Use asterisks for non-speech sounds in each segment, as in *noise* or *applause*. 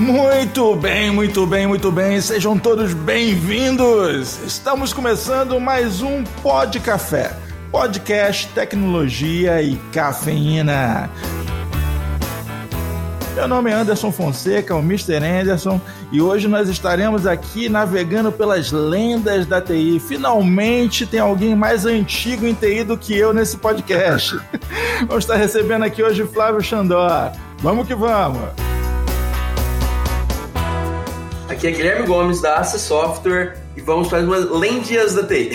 Muito bem, muito bem, muito bem. Sejam todos bem-vindos. Estamos começando mais um Pod Café, podcast tecnologia e cafeína. Meu nome é Anderson Fonseca, o Mr. Anderson, e hoje nós estaremos aqui navegando pelas lendas da TI. Finalmente tem alguém mais antigo em TI do que eu nesse podcast. *laughs* vamos estar recebendo aqui hoje Flávio Xandó. Vamos que vamos! Aqui é Guilherme Gomes da Ace Software e vamos para umas lendas da TI.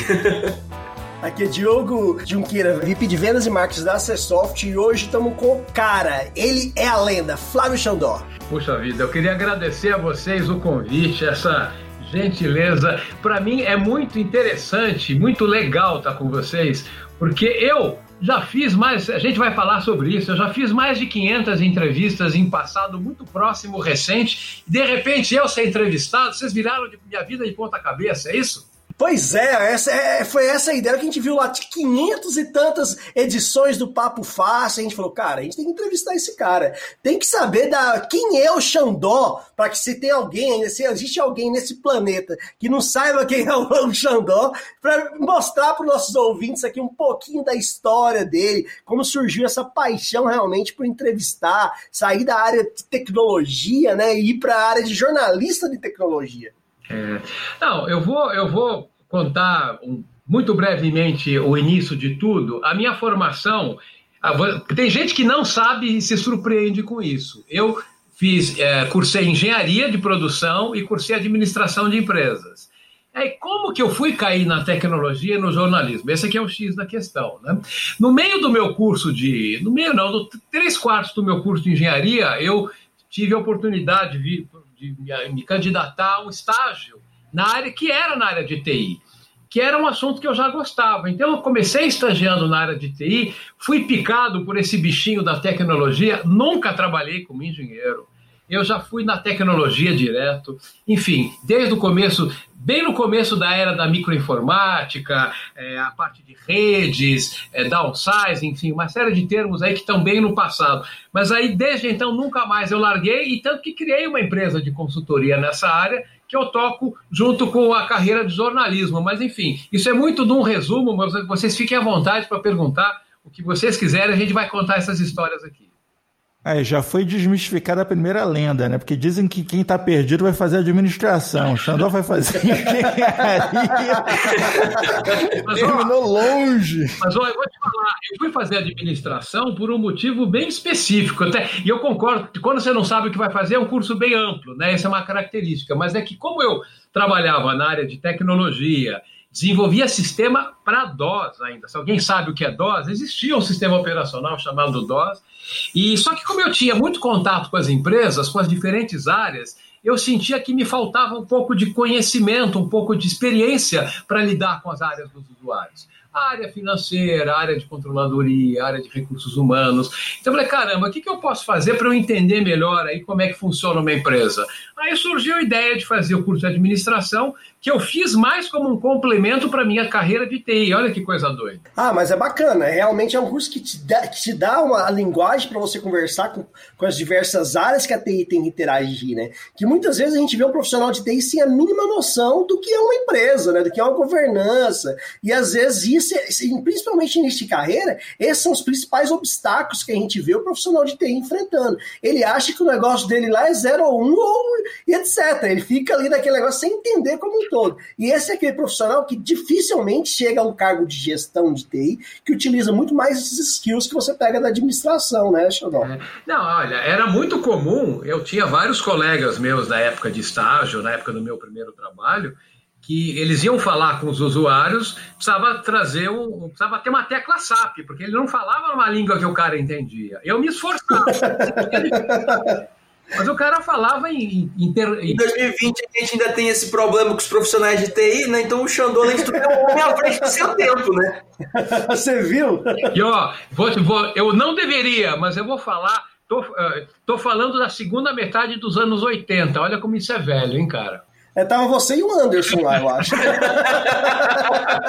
*laughs* Aqui é Diogo Junqueira, VP de Vendas e Marketing da Acessoft e hoje estamos com o cara, ele é a lenda, Flávio Xandó. Puxa vida, eu queria agradecer a vocês o convite, essa gentileza. Para mim é muito interessante, muito legal estar com vocês, porque eu já fiz mais, a gente vai falar sobre isso, eu já fiz mais de 500 entrevistas em passado muito próximo, recente, e de repente eu ser entrevistado, vocês viraram de minha vida de ponta cabeça, é isso? Pois é, essa é, foi essa a ideia que a gente viu lá, de 500 e tantas edições do Papo Fácil. A gente falou, cara, a gente tem que entrevistar esse cara. Tem que saber da quem é o Xandó, para que se tem alguém, se existe alguém nesse planeta que não saiba quem é o *laughs* Xandó, para mostrar para os nossos ouvintes aqui um pouquinho da história dele, como surgiu essa paixão realmente por entrevistar, sair da área de tecnologia, né, e ir para a área de jornalista de tecnologia. É, não, eu vou, eu vou contar um, muito brevemente o início de tudo. A minha formação, tem gente que não sabe e se surpreende com isso. Eu fiz, é, cursei engenharia de produção e cursei administração de empresas. Aí, como que eu fui cair na tecnologia e no jornalismo? Esse aqui é o X da questão. Né? No meio do meu curso de. No meio, não, no três quartos do meu curso de engenharia, eu tive a oportunidade de vir de me, candidatar a um estágio na área que era na área de TI, que era um assunto que eu já gostava. Então eu comecei estagiando na área de TI, fui picado por esse bichinho da tecnologia, nunca trabalhei como engenheiro. Eu já fui na tecnologia direto, enfim, desde o começo, bem no começo da era da microinformática, é, a parte de redes, é, downsize, enfim, uma série de termos aí que estão bem no passado. Mas aí, desde então, nunca mais eu larguei, e tanto que criei uma empresa de consultoria nessa área, que eu toco junto com a carreira de jornalismo. Mas, enfim, isso é muito de um resumo, mas vocês fiquem à vontade para perguntar o que vocês quiserem, a gente vai contar essas histórias aqui. Aí, já foi desmistificada a primeira lenda, né? Porque dizem que quem tá perdido vai fazer administração. O Xandó vai fazer *laughs* engenharia. Terminou longe. Mas olha, eu vou te falar, eu fui fazer administração por um motivo bem específico. Até, e eu concordo que quando você não sabe o que vai fazer, é um curso bem amplo, né? Essa é uma característica. Mas é que como eu trabalhava na área de tecnologia, desenvolvia sistema para DOS ainda. Se alguém sabe o que é DOS, existia um sistema operacional chamado DOS. E só que como eu tinha muito contato com as empresas, com as diferentes áreas, eu sentia que me faltava um pouco de conhecimento, um pouco de experiência para lidar com as áreas dos usuários área financeira, área de controladoria, área de recursos humanos. Então eu falei, caramba, o que, que eu posso fazer para eu entender melhor aí como é que funciona uma empresa? Aí surgiu a ideia de fazer o curso de administração, que eu fiz mais como um complemento para minha carreira de TI. Olha que coisa doida. Ah, mas é bacana. Realmente é um curso que te dá, que te dá uma linguagem para você conversar com, com as diversas áreas que a TI tem que interagir, né? Que muitas vezes a gente vê um profissional de TI sem a mínima noção do que é uma empresa, né? Do que é uma governança. E às vezes isso, é, principalmente de carreira, esses são os principais obstáculos que a gente vê o profissional de TI enfrentando. Ele acha que o negócio dele lá é 0 ou 1 um, ou etc. Ele fica ali naquele negócio sem entender como um todo. E esse é aquele profissional que dificilmente chega a um cargo de gestão de TI, que utiliza muito mais esses skills que você pega da administração, né, Xandó? É. Não, olha, era muito comum, eu tinha vários colegas meus da época de estágio, na época do meu primeiro trabalho, que eles iam falar com os usuários, precisava trazer um, precisava ter uma tecla SAP, porque ele não falava uma língua que o cara entendia. Eu me esforçava. *laughs* Mas o cara falava em. Em, ter... em 2020 a gente ainda tem esse problema com os profissionais de TI, né? Então o Xandô nem estudou um homem à frente do seu tempo, né? *laughs* Você viu? E ó, vou, vou, eu não deveria, mas eu vou falar. Tô, uh, tô falando da segunda metade dos anos 80. Olha como isso é velho, hein, cara? É, tava você e o Anderson lá, eu acho.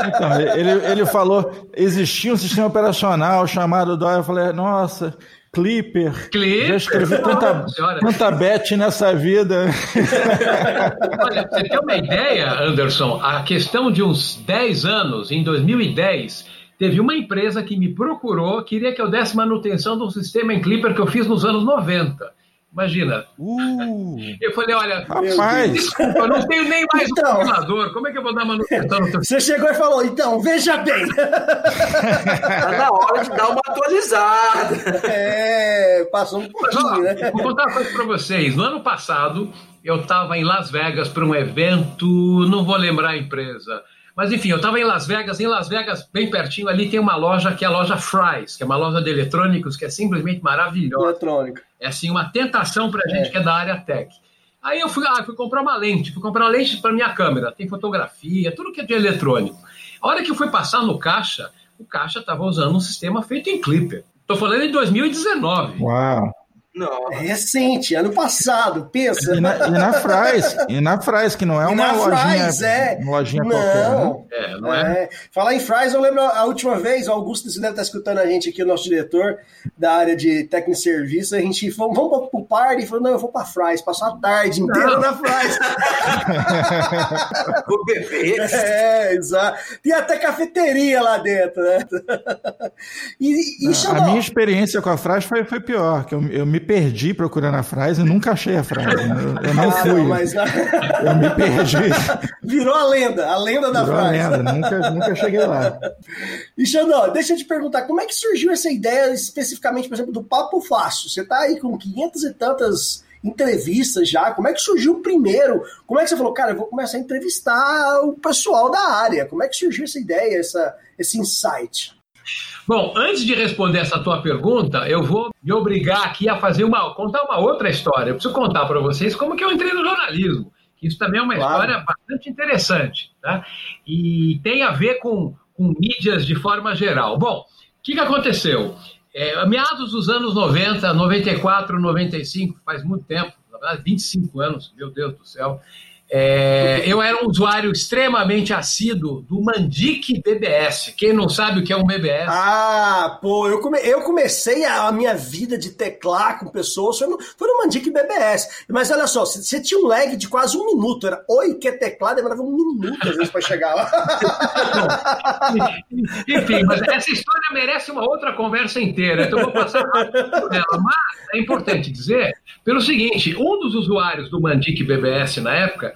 então, ele, ele falou, existia um sistema operacional chamado DOS. Eu falei, nossa, Clipper. Clipper. Já escrevi tanta, tanta bet nessa vida. Olha, você tem uma ideia, Anderson? A questão de uns 10 anos, em 2010, teve uma empresa que me procurou, queria que eu desse manutenção do sistema em Clipper que eu fiz nos anos 90. Imagina. Uh, eu falei, olha, rapaz. desculpa, eu não tenho nem mais então, um compilador. Como é que eu vou dar manutenção no teu Você chegou e falou, então, veja bem. Tá na hora de dar uma atualizada. É, passou um pouquinho, Mas, ó, né? Vou contar uma coisa para vocês. No ano passado, eu estava em Las Vegas para um evento, não vou lembrar a empresa. Mas enfim, eu estava em Las Vegas, em Las Vegas, bem pertinho ali, tem uma loja que é a loja Fry's, que é uma loja de eletrônicos que é simplesmente maravilhosa. Eletrônica. É assim, uma tentação para a gente é. que é da área tech. Aí eu fui, ah, fui comprar uma lente, fui comprar uma lente para minha câmera, tem fotografia, tudo que é de eletrônico. A hora que eu fui passar no caixa, o caixa estava usando um sistema feito em Clipper. Estou falando em 2019. Uau! Não. É recente, ano passado, pensa. E na, e na Fries, e na Fries, que não é uma lojinha, Fries, é. uma lojinha não, qualquer. Né? É, não é. é. Falar em Fries, eu lembro a última vez, o Augusto, você deve estar escutando a gente aqui, o nosso diretor da área de técnico e serviço, a gente falou, vamos pro party, e falou, não, eu vou pra Fries, passar a tarde inteira na Fries. *laughs* o bebê. É, exato. Tem até cafeteria lá dentro, né? E, e a, a minha experiência com a Fries foi, foi pior, que eu, eu me perdi procurando a frase e nunca achei a frase. Né? Eu, eu não ah, fui. Não, mas... Eu me perdi. Virou a lenda, a lenda da Virou frase. A lenda, nunca, nunca cheguei lá. E Xandó, deixa eu te perguntar, como é que surgiu essa ideia especificamente, por exemplo, do Papo Fácil? Você está aí com 500 e tantas entrevistas já. Como é que surgiu o primeiro? Como é que você falou, cara, eu vou começar a entrevistar o pessoal da área? Como é que surgiu essa ideia, essa, esse insight? Bom, antes de responder essa tua pergunta, eu vou me obrigar aqui a fazer uma, contar uma outra história. Eu preciso contar para vocês como que eu entrei no jornalismo. Isso também é uma claro. história bastante interessante, tá? E tem a ver com, com mídias de forma geral. Bom, o que, que aconteceu? É, meados dos anos 90, 94, 95, faz muito tempo, na verdade 25 anos, meu Deus do céu, é, eu era um usuário extremamente assíduo do Mandic BBS. Quem não sabe o que é um BBS? Ah, pô, eu, come, eu comecei a, a, minha vida de teclar com pessoas foi no, foi no Mandic BBS. Mas olha só, você tinha um lag de quase um minuto. Era oi, que teclar, demorava um minuto às vezes para chegar lá. *laughs* Enfim, mas essa história merece uma outra conversa inteira. Então eu vou passar rápido por ela. Mas é importante dizer pelo seguinte: um dos usuários do Mandic BBS na época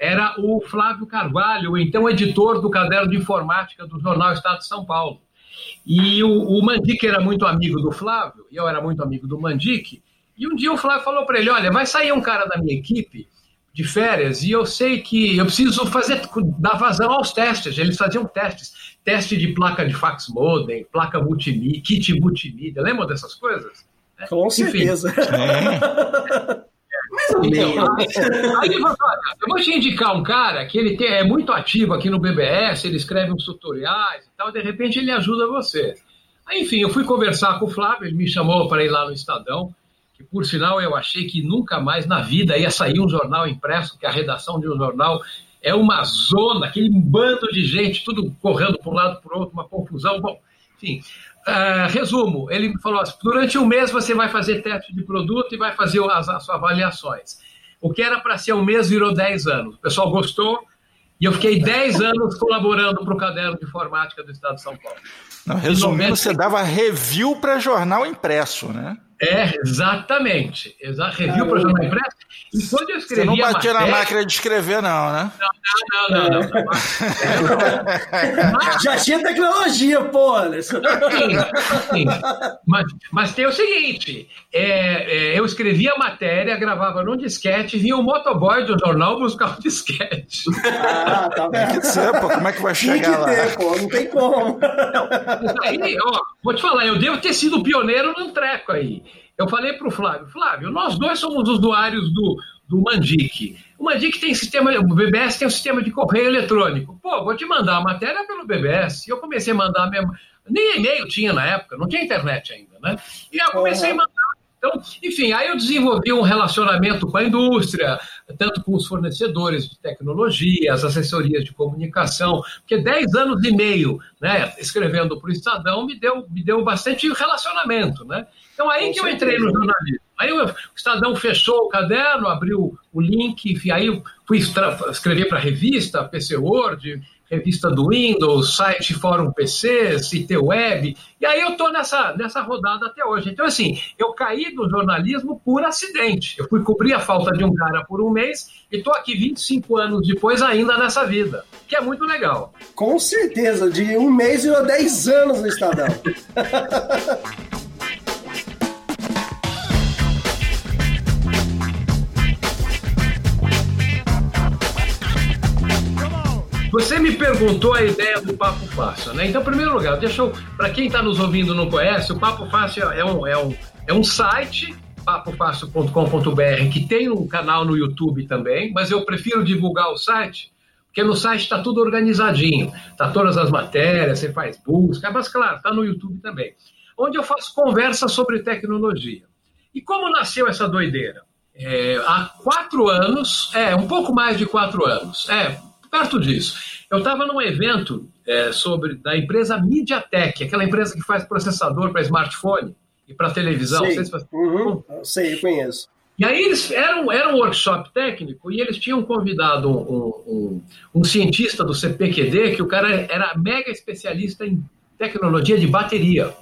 era o Flávio Carvalho, então editor do caderno de informática do jornal Estado de São Paulo. E o, o Mandic era muito amigo do Flávio, e eu era muito amigo do Mandic, e um dia o Flávio falou para ele: Olha, vai sair um cara da minha equipe de férias e eu sei que eu preciso fazer dar vazão aos testes. Eles faziam testes, teste de placa de fax modem, placa multimídia, kit multimídia. Lembram dessas coisas? Com Enfim. certeza. É. *laughs* Mais ou menos. Aí, eu vou te indicar um cara que ele tem, é muito ativo aqui no BBS, ele escreve uns tutoriais e tal, de repente ele ajuda você. Aí, enfim, eu fui conversar com o Flávio, ele me chamou para ir lá no Estadão, que por sinal eu achei que nunca mais na vida ia sair um jornal impresso, que a redação de um jornal é uma zona, aquele bando de gente, tudo correndo para um lado para o outro, uma confusão. Bom, enfim, Uh, resumo, ele falou assim, durante um mês você vai fazer teste de produto e vai fazer as, as suas avaliações. O que era para ser um mês virou 10 anos. O pessoal gostou e eu fiquei 10 *laughs* anos colaborando para o caderno de informática do Estado de São Paulo. Não, resumindo, 90... você dava review para jornal impresso, né? É, exatamente. Exa review para jornal impresso. E quando eu escrevi. Você não batia matéria... na máquina de escrever, não, né? Não, não, não, não. não. *laughs* mas... Já tinha tecnologia, pô, Sim, sim. Mas, mas tem o seguinte: é, é, eu escrevia a matéria, gravava num disquete, vinha o motoboy do jornal buscar o disquete. Ah, tá bem. Tem que ser, pô, como é que vai chegar lá? Ter, pô, não tem como. Não, aí, ó, vou te falar, eu devo ter sido pioneiro num treco aí. Eu falei para o Flávio, Flávio, nós dois somos usuários do, do Mandic. O Mandic tem sistema, o BBS tem um sistema de correio eletrônico. Pô, vou te mandar a matéria pelo BBS. Eu comecei a mandar mesmo. Nem e-mail tinha na época, não tinha internet ainda, né? E eu comecei a mandar Então, enfim, aí eu desenvolvi um relacionamento com a indústria, tanto com os fornecedores de tecnologia, as assessorias de comunicação, porque 10 anos e meio né, escrevendo para o Estadão me deu, me deu bastante relacionamento. Né? Então, aí que eu entrei no jornalismo. Aí o Estadão fechou o caderno, abriu o link, enfim, aí fui escrever para a revista, PC Word, revista do Windows, site Fórum PC, CT Web, e aí eu estou nessa, nessa rodada até hoje. Então, assim, eu caí do jornalismo por acidente. Eu fui cobrir a falta de um cara por um mês e estou aqui 25 anos depois ainda nessa vida, que é muito legal. Com certeza, de um mês e 10 anos no Estadão. *laughs* Você me perguntou a ideia do Papo Fácil, né? Então, em primeiro lugar, deixa eu. Para quem está nos ouvindo e não conhece, o Papo Fácil é um, é um, é um site, papofácil.com.br, que tem um canal no YouTube também, mas eu prefiro divulgar o site, porque no site está tudo organizadinho. Tá todas as matérias, você faz busca, mas claro, está no YouTube também. Onde eu faço conversas sobre tecnologia. E como nasceu essa doideira? É, há quatro anos, é, um pouco mais de quatro anos, é, perto disso. Eu estava num evento é, sobre da empresa MediaTek, aquela empresa que faz processador para smartphone e para televisão. Sei, se uhum, sei, eu conheço. E aí eles eram era um workshop técnico e eles tinham convidado um, um, um, cientista do CPQD que o cara era mega especialista em tecnologia de bateria.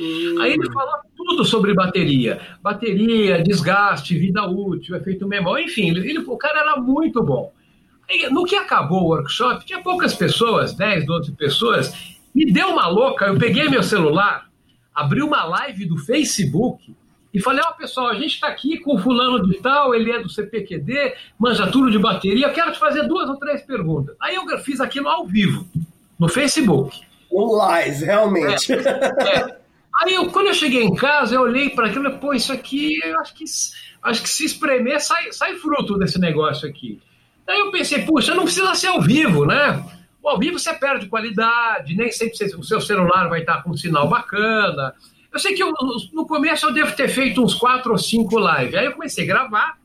Hum. Aí ele falou tudo sobre bateria, bateria, desgaste, vida útil, efeito memória, enfim, ele, o cara era muito bom. No que acabou o workshop, tinha poucas pessoas, 10, 12 pessoas. Me deu uma louca, eu peguei meu celular, abri uma live do Facebook e falei: Ó, oh, pessoal, a gente está aqui com o fulano de tal, ele é do CPQD, manja tudo de bateria, eu quero te fazer duas ou três perguntas. Aí eu fiz aquilo ao vivo, no Facebook. Um live, realmente. É, é. Aí eu, quando eu cheguei em casa, eu olhei para aquilo e falei, pô, isso aqui, eu acho que, acho que se espremer, sai, sai fruto desse negócio aqui. Daí eu pensei, puxa, não precisa ser ao vivo, né? Ao vivo você perde qualidade, nem sempre o seu celular vai estar com um sinal bacana. Eu sei que eu, no começo eu devo ter feito uns quatro ou cinco lives. Aí eu comecei a gravar,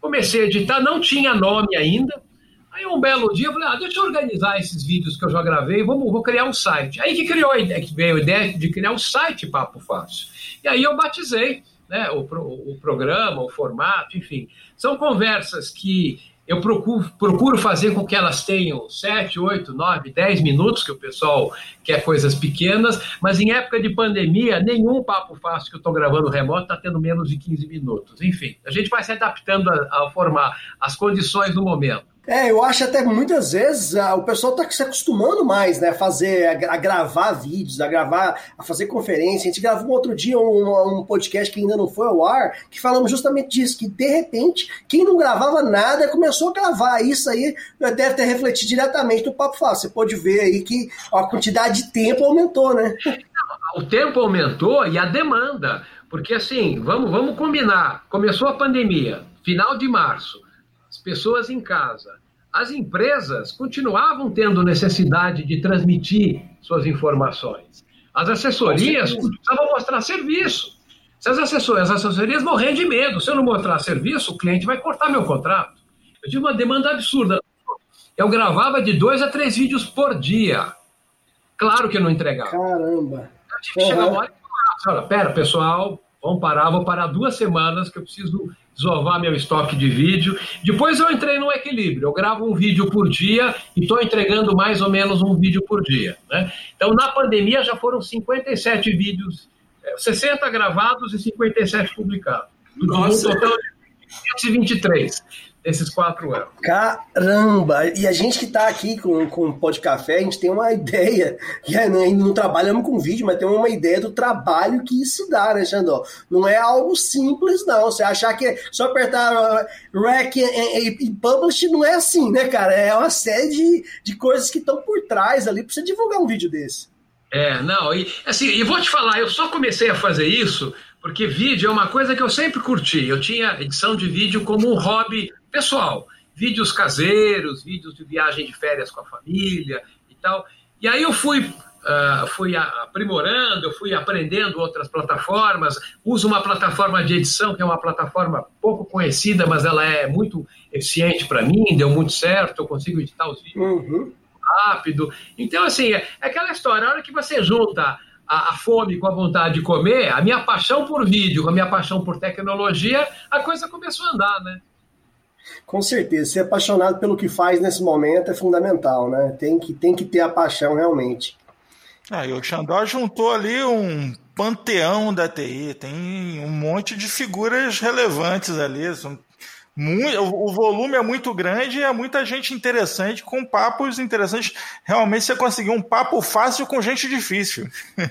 comecei a editar, não tinha nome ainda. Aí um belo dia eu falei, ah, deixa eu organizar esses vídeos que eu já gravei, vamos, vou criar um site. Aí que criou a ideia, que veio a ideia de criar um site Papo Fácil. E aí eu batizei né, o, o programa, o formato, enfim. São conversas que eu procuro, procuro fazer com que elas tenham 7, 8, 9, 10 minutos, que o pessoal quer coisas pequenas, mas em época de pandemia, nenhum papo fácil que eu estou gravando remoto está tendo menos de 15 minutos. Enfim, a gente vai se adaptando a, a formar as condições do momento. É, eu acho até muitas vezes ah, o pessoal está se acostumando mais, né, a fazer, a, a, gravar vídeos, a gravar, a fazer conferência. A gente gravou outro dia um, um, podcast que ainda não foi ao ar, que falamos justamente disso, que de repente, quem não gravava nada começou a gravar. Isso aí deve ter refletido diretamente no Papo Fácil. Você pode ver aí que a quantidade de tempo aumentou, né? *laughs* O tempo aumentou e a demanda, porque assim, vamos, vamos combinar, começou a pandemia, final de março, as pessoas em casa, as empresas continuavam tendo necessidade de transmitir suas informações. As assessorias precisavam mostrar serviço. Se as assessorias, as assessorias morrem de medo, se eu não mostrar serviço, o cliente vai cortar meu contrato. Eu tive uma demanda absurda. Eu gravava de dois a três vídeos por dia. Claro que eu não entregava. Caramba. Eu tive que chegar uma hora e falar, pera, pessoal, vamos parar, vou parar duas semanas que eu preciso desovar meu estoque de vídeo. Depois eu entrei no equilíbrio. Eu gravo um vídeo por dia e estou entregando mais ou menos um vídeo por dia. Né? Então, na pandemia, já foram 57 vídeos, 60 é, gravados e 57 publicados. Nossa. Um total de 523 esses quatro anos. Caramba! E a gente que está aqui com, com o Pó de Café, a gente tem uma *laughs* ideia, que é, ainda não trabalhamos com vídeo, mas tem uma ideia do trabalho que isso dá, né, Xandó? Não é algo simples, não. Você achar que é só apertar uh, rec e, e, publish não é assim, né, cara? É uma série de, de coisas que estão por trás ali para você divulgar um vídeo desse. É, não, e assim, e vou te falar, eu só comecei a fazer isso porque vídeo é uma coisa que eu sempre curti. Eu tinha edição de vídeo como um hobby pessoal, vídeos caseiros, vídeos de viagem de férias com a família e tal. E aí eu fui uh, fui aprimorando, eu fui aprendendo outras plataformas. Uso uma plataforma de edição, que é uma plataforma pouco conhecida, mas ela é muito eficiente para mim, deu muito certo, eu consigo editar os vídeos uhum. rápido. Então, assim, é, é aquela história, a hora que você junta a, a, fome com a vontade de comer, a minha paixão por vídeo, a minha paixão por tecnologia, a coisa começou a andar, né? Com certeza, ser apaixonado pelo que faz nesse momento é fundamental, né? Tem que, tem que ter a paixão realmente. Ah, e o Xandó juntou ali um panteão da TI, tem um monte de figuras relevantes ali. São muito, o volume é muito grande e é muita gente interessante, com papos interessantes. Realmente você conseguiu um papo fácil com gente difícil. *laughs*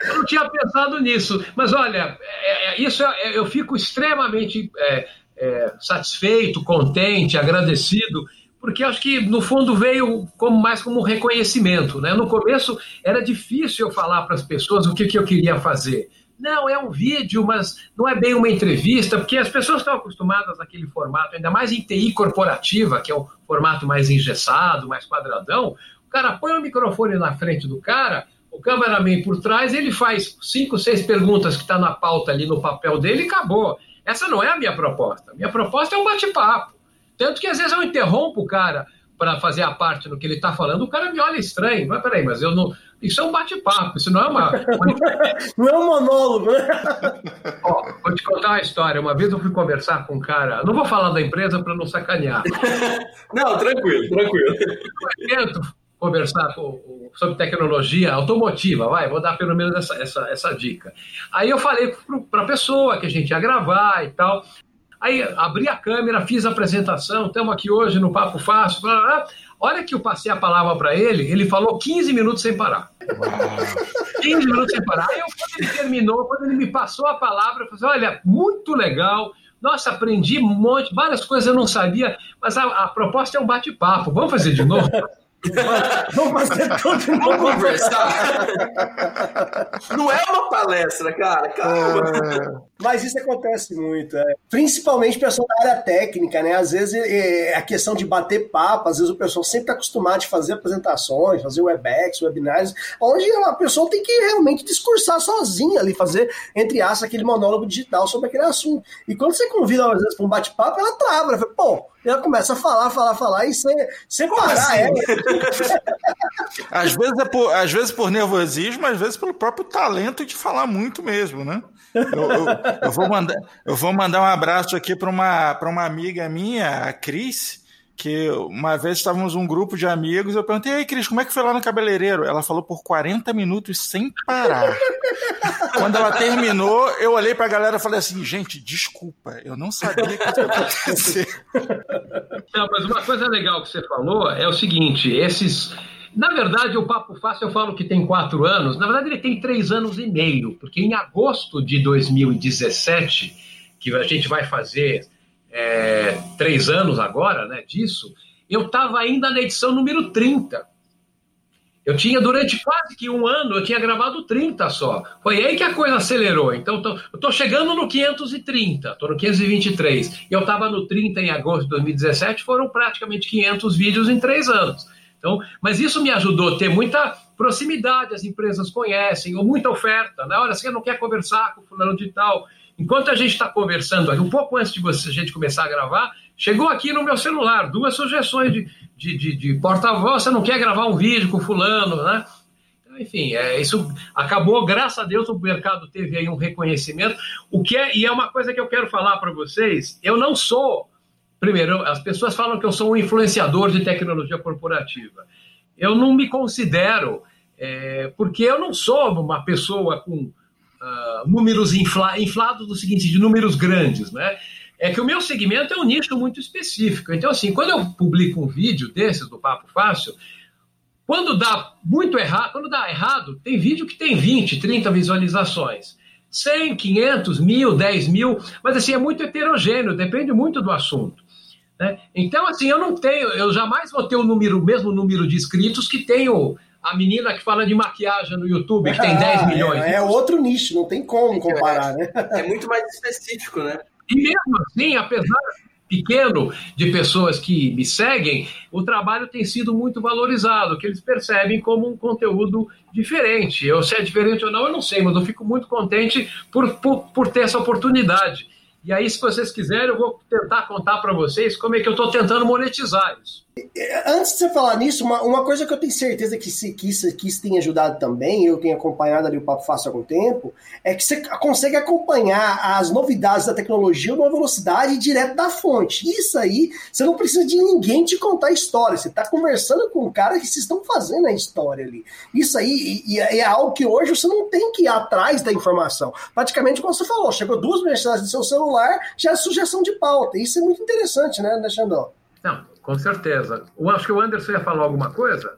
Eu não tinha pensado nisso, mas olha, é, é, isso é, eu fico extremamente é, é satisfeito, contente, agradecido porque acho que no fundo veio como mais como um reconhecimento, né? No começo era difícil eu falar para as pessoas o que, que eu queria fazer. Não, é um vídeo, mas não é bem uma entrevista, porque as pessoas estão acostumadas àquele formato, ainda mais em TI corporativa, que é o formato mais engessado, mais quadradão. O cara põe o microfone na frente do cara, o cameraman por trás, ele faz cinco, seis perguntas que está na pauta ali no papel dele e acabou. Essa não é a minha proposta. Minha proposta é um bate-papo. Tanto que às vezes eu interrompo o cara para fazer a parte do que ele está falando, o cara me olha estranho. Mas peraí, mas eu não. Isso é um bate-papo, isso não é uma. *laughs* não é um monólogo, né? Ó, vou te contar uma história. Uma vez eu fui conversar com um cara, não vou falar da empresa para não sacanear. *laughs* não, tranquilo, tranquilo. Tento conversar com, sobre tecnologia automotiva, vai, vou dar pelo menos essa, essa, essa dica. Aí eu falei para a pessoa que a gente ia gravar e tal. Aí abri a câmera, fiz a apresentação, estamos aqui hoje no Papo Fácil. Blá, blá. Olha que eu passei a palavra para ele, ele falou 15 minutos sem parar. Uau. 15 minutos sem parar. Aí, quando ele terminou, quando ele me passou a palavra, eu falei: olha, muito legal. Nossa, aprendi um monte, várias coisas eu não sabia, mas a, a proposta é um bate-papo. Vamos fazer de novo? Vamos fazer tudo Vamos conversar. Não é uma palestra, cara. Calma. É. Mas isso acontece muito, é. principalmente pessoal da área técnica, né? Às vezes é, é a questão de bater papo, às vezes o pessoal sempre está acostumado a fazer apresentações, fazer webex, webinários, onde a pessoa tem que realmente discursar sozinha ali, fazer, entre aspas, aquele monólogo digital sobre aquele assunto. E quando você convida, às vezes, para um bate-papo, ela trava, ela fala, pô, ela começa a falar, falar, falar e você, você parar assim? ela. *laughs* às, vezes é por, às vezes por nervosismo, às vezes pelo próprio talento de falar muito mesmo, né? Eu, eu, eu, vou, mandar, eu vou mandar um abraço aqui para uma, uma amiga minha, a Cris, que uma vez estávamos um grupo de amigos, eu perguntei, aí Cris, como é que foi lá no cabeleireiro? Ela falou por 40 minutos sem parar. *laughs* Quando ela terminou, eu olhei para a galera e falei assim, gente, desculpa, eu não sabia que ia acontecer. *laughs* Não, mas uma coisa legal que você falou é o seguinte, esses na verdade, o Papo Fácil eu falo que tem quatro anos. Na verdade, ele tem três anos e meio, porque em agosto de 2017, que a gente vai fazer é, três anos agora né, disso, eu estava ainda na edição número 30. Eu tinha, durante quase que um ano, eu tinha gravado 30 só. Foi aí que a coisa acelerou. Então, tô, eu estou chegando no 530, estou no 523. E eu estava no 30 em agosto de 2017, foram praticamente 500 vídeos em três anos. Então, mas isso me ajudou a ter muita proximidade, as empresas conhecem, ou muita oferta. Na hora você não quer conversar com o fulano de tal. Enquanto a gente está conversando aqui, um pouco antes de você, a gente começar a gravar, chegou aqui no meu celular duas sugestões de, de, de, de porta-voz. Você não quer gravar um vídeo com fulano, né? Então, enfim, é, isso acabou, graças a Deus, o mercado teve aí um reconhecimento. O que é, e é uma coisa que eu quero falar para vocês: eu não sou Primeiro, as pessoas falam que eu sou um influenciador de tecnologia corporativa. Eu não me considero, é, porque eu não sou uma pessoa com uh, números infla, inflados no seguinte, de números grandes, né? É que o meu segmento é um nicho muito específico. Então, assim, quando eu publico um vídeo desses do Papo Fácil, quando dá muito errado, quando dá errado, tem vídeo que tem 20, 30 visualizações. 100, 500, mil, 10 mil, mas assim, é muito heterogêneo, depende muito do assunto. Né? Então, assim, eu não tenho, eu jamais vou ter o número, o mesmo número de inscritos que tenho a menina que fala de maquiagem no YouTube, que tem ah, 10 milhões. É, é, outro nicho, não tem como comparar, né? É muito mais específico, né? E mesmo assim, apesar, pequeno de pessoas que me seguem, o trabalho tem sido muito valorizado, que eles percebem como um conteúdo diferente. Eu se é diferente ou não, eu não sei, mas eu fico muito contente por, por, por ter essa oportunidade. E aí, se vocês quiserem, eu vou tentar contar para vocês como é que eu estou tentando monetizar isso. Antes de você falar nisso, uma, uma coisa que eu tenho certeza que, se, que, isso, que isso tem ajudado também, eu tenho acompanhado ali o Papo Fácil há algum tempo, é que você consegue acompanhar as novidades da tecnologia numa velocidade direto da fonte. Isso aí, você não precisa de ninguém te contar a história, você está conversando com um cara que vocês estão fazendo a história ali. Isso aí e, e é algo que hoje você não tem que ir atrás da informação. Praticamente, como você falou, chegou duas mensagens do seu celular, já é sugestão de pauta. Isso é muito interessante, né, Alexandre? Não, com certeza. Eu acho que o Anderson ia falar alguma coisa.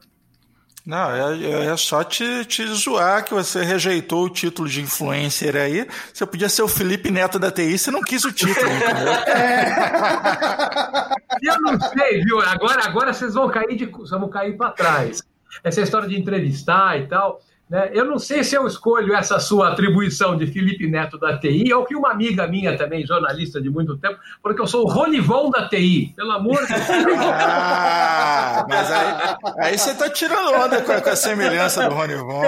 Não, é, é só te, te zoar que você rejeitou o título de influencer aí. Você podia ser o Felipe Neto da TI, você não quis o título? É. *laughs* Eu não sei, viu? Agora, agora vocês vão cair de vão cair para trás. Essa história de entrevistar e tal. Né? Eu não sei se eu escolho essa sua atribuição de Felipe Neto da TI ou que uma amiga minha também, jornalista de muito tempo, porque eu sou o Ronivon da TI, pelo amor de Deus. *laughs* Ah, mas aí, aí você está tirando onda com a, com a semelhança do Ronivon.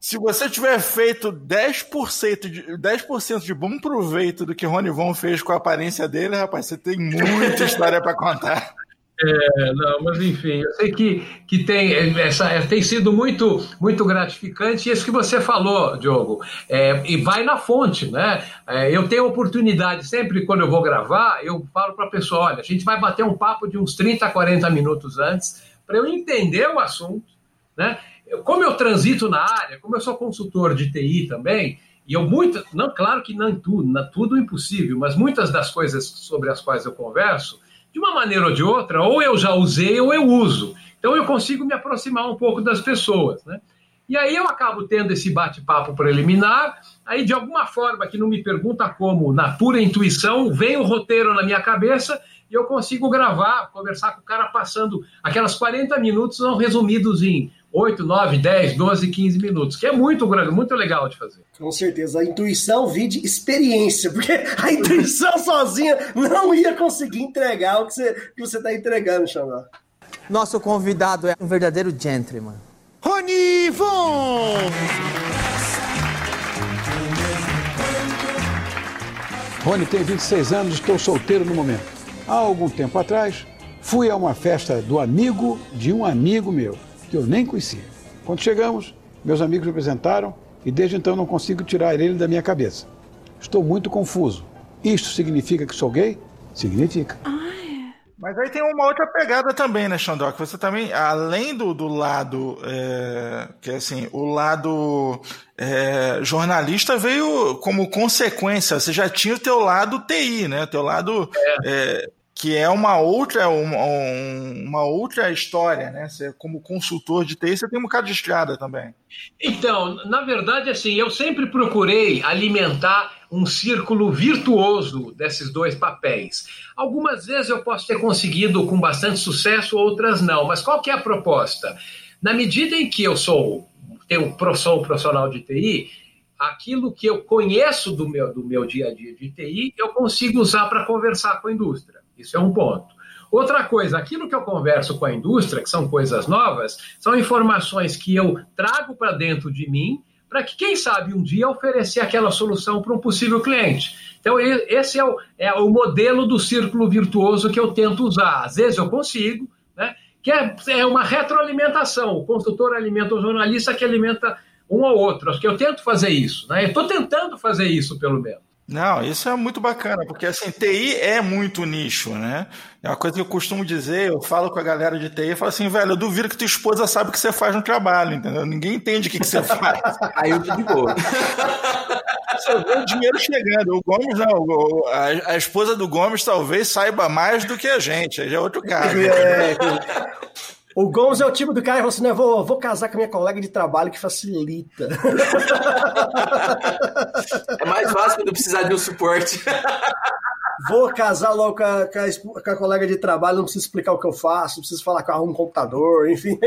Se você tiver feito 10% de, 10 de bom proveito do que Rony Von fez com a aparência dele, rapaz, você tem muita história para contar. É, não, mas enfim, eu sei que, que tem, essa, é, tem sido muito, muito gratificante isso que você falou, Diogo, é, e vai na fonte, né? É, eu tenho oportunidade, sempre quando eu vou gravar, eu falo para a pessoa: olha, a gente vai bater um papo de uns 30, 40 minutos antes, para eu entender o assunto, né? Como eu transito na área, como eu sou consultor de TI também, e eu muito, não, claro que não tudo, não, tudo impossível, mas muitas das coisas sobre as quais eu converso, de uma maneira ou de outra, ou eu já usei ou eu uso. Então eu consigo me aproximar um pouco das pessoas, né? E aí eu acabo tendo esse bate-papo preliminar, aí de alguma forma que não me pergunta como, na pura intuição, vem o roteiro na minha cabeça e eu consigo gravar, conversar com o cara passando aquelas 40 minutos são resumidos em 8, 9, 10, 12, 15 minutos, que é muito grande, muito legal de fazer. Com certeza. A intuição vide experiência, porque *laughs* a intuição sozinha não ia conseguir entregar o que você está que você tá entregando, Xandó. Nosso convidado é um verdadeiro gentleman. Rony Von! Rony tem 26 anos, estou solteiro no momento. Há algum tempo atrás, fui a uma festa do amigo de um amigo meu que eu nem conhecia. Quando chegamos, meus amigos me apresentaram e desde então não consigo tirar ele da minha cabeça. Estou muito confuso. Isto significa que sou gay? Significa. Mas aí tem uma outra pegada também, né, Xandó? Que você também, além do, do lado, é, que é assim, o lado é, jornalista veio como consequência. Você já tinha o teu lado TI, né? O teu lado é. Que é uma outra, uma, uma, outra história, né? Você, como consultor de TI, você tem um bocado de estrada também. Então, na verdade, assim, eu sempre procurei alimentar um círculo virtuoso desses dois papéis. Algumas vezes eu posso ter conseguido com bastante sucesso, outras não. Mas qual que é a proposta? Na medida em que eu sou, tenho, sou profissional de TI, aquilo que eu conheço do meu, do meu dia a dia de TI, eu consigo usar para conversar com a indústria. Isso é um ponto. Outra coisa, aquilo que eu converso com a indústria, que são coisas novas, são informações que eu trago para dentro de mim, para que, quem sabe, um dia oferecer aquela solução para um possível cliente. Então, esse é o, é o modelo do círculo virtuoso que eu tento usar. Às vezes eu consigo, né? que é, é uma retroalimentação. O consultor alimenta o jornalista que alimenta um ao outro. Acho que eu tento fazer isso. Né? Estou tentando fazer isso, pelo menos. Não, isso é muito bacana, porque assim, TI é muito nicho, né? É uma coisa que eu costumo dizer, eu falo com a galera de TI, eu falo assim, velho, eu duvido que tua esposa sabe o que você faz no trabalho, entendeu? Ninguém entende o que, que você *laughs* faz. Aí eu tô de boa. *laughs* Você vê o dinheiro chegando. O Gomes não, a, a, esposa do Gomes talvez saiba mais do que a gente, aí já é outro caso. É, *laughs* o Gomes é o tipo do cara que fala assim: não, vou, vou casar com a minha colega de trabalho que facilita. *laughs* É mais fácil quando precisar de um suporte. Vou casar logo com a, com a, com a colega de trabalho, não preciso explicar o que eu faço, não preciso falar que eu arrumo um computador, enfim.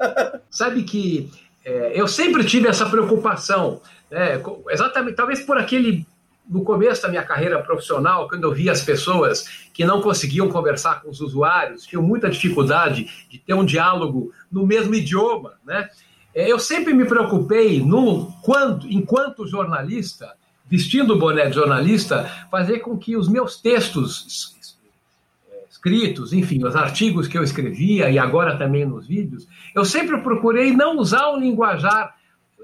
*laughs* Sabe que é, eu sempre tive essa preocupação, né, exatamente, talvez por aquele no começo da minha carreira profissional, quando eu via as pessoas que não conseguiam conversar com os usuários, tinham muita dificuldade de ter um diálogo no mesmo idioma, né? É, eu sempre me preocupei, no, quando, enquanto jornalista, vestindo o boné de jornalista, fazer com que os meus textos escritos, enfim, os artigos que eu escrevia e agora também nos vídeos, eu sempre procurei não usar um linguajar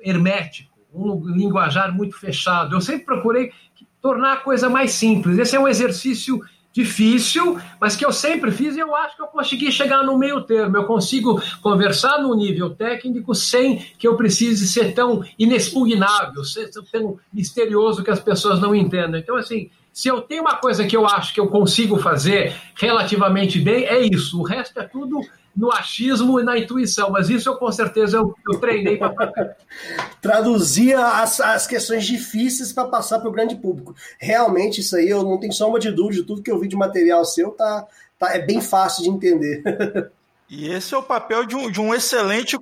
hermético, um linguajar muito fechado. Eu sempre procurei tornar a coisa mais simples. Esse é um exercício difícil, mas que eu sempre fiz e eu acho que eu consegui chegar no meio termo. Eu consigo conversar no nível técnico sem que eu precise ser tão inexpugnável, ser tão misterioso que as pessoas não entendam. Então, assim, se eu tenho uma coisa que eu acho que eu consigo fazer relativamente bem, é isso. O resto é tudo no achismo e na intuição, mas isso eu com certeza eu, eu treinei para *laughs* Traduzia as, as questões difíceis para passar para o grande público. Realmente, isso aí eu não tenho sombra de dúvida, tudo que eu vi de material seu tá, tá, é bem fácil de entender. *laughs* e esse é o papel de um, de um excelente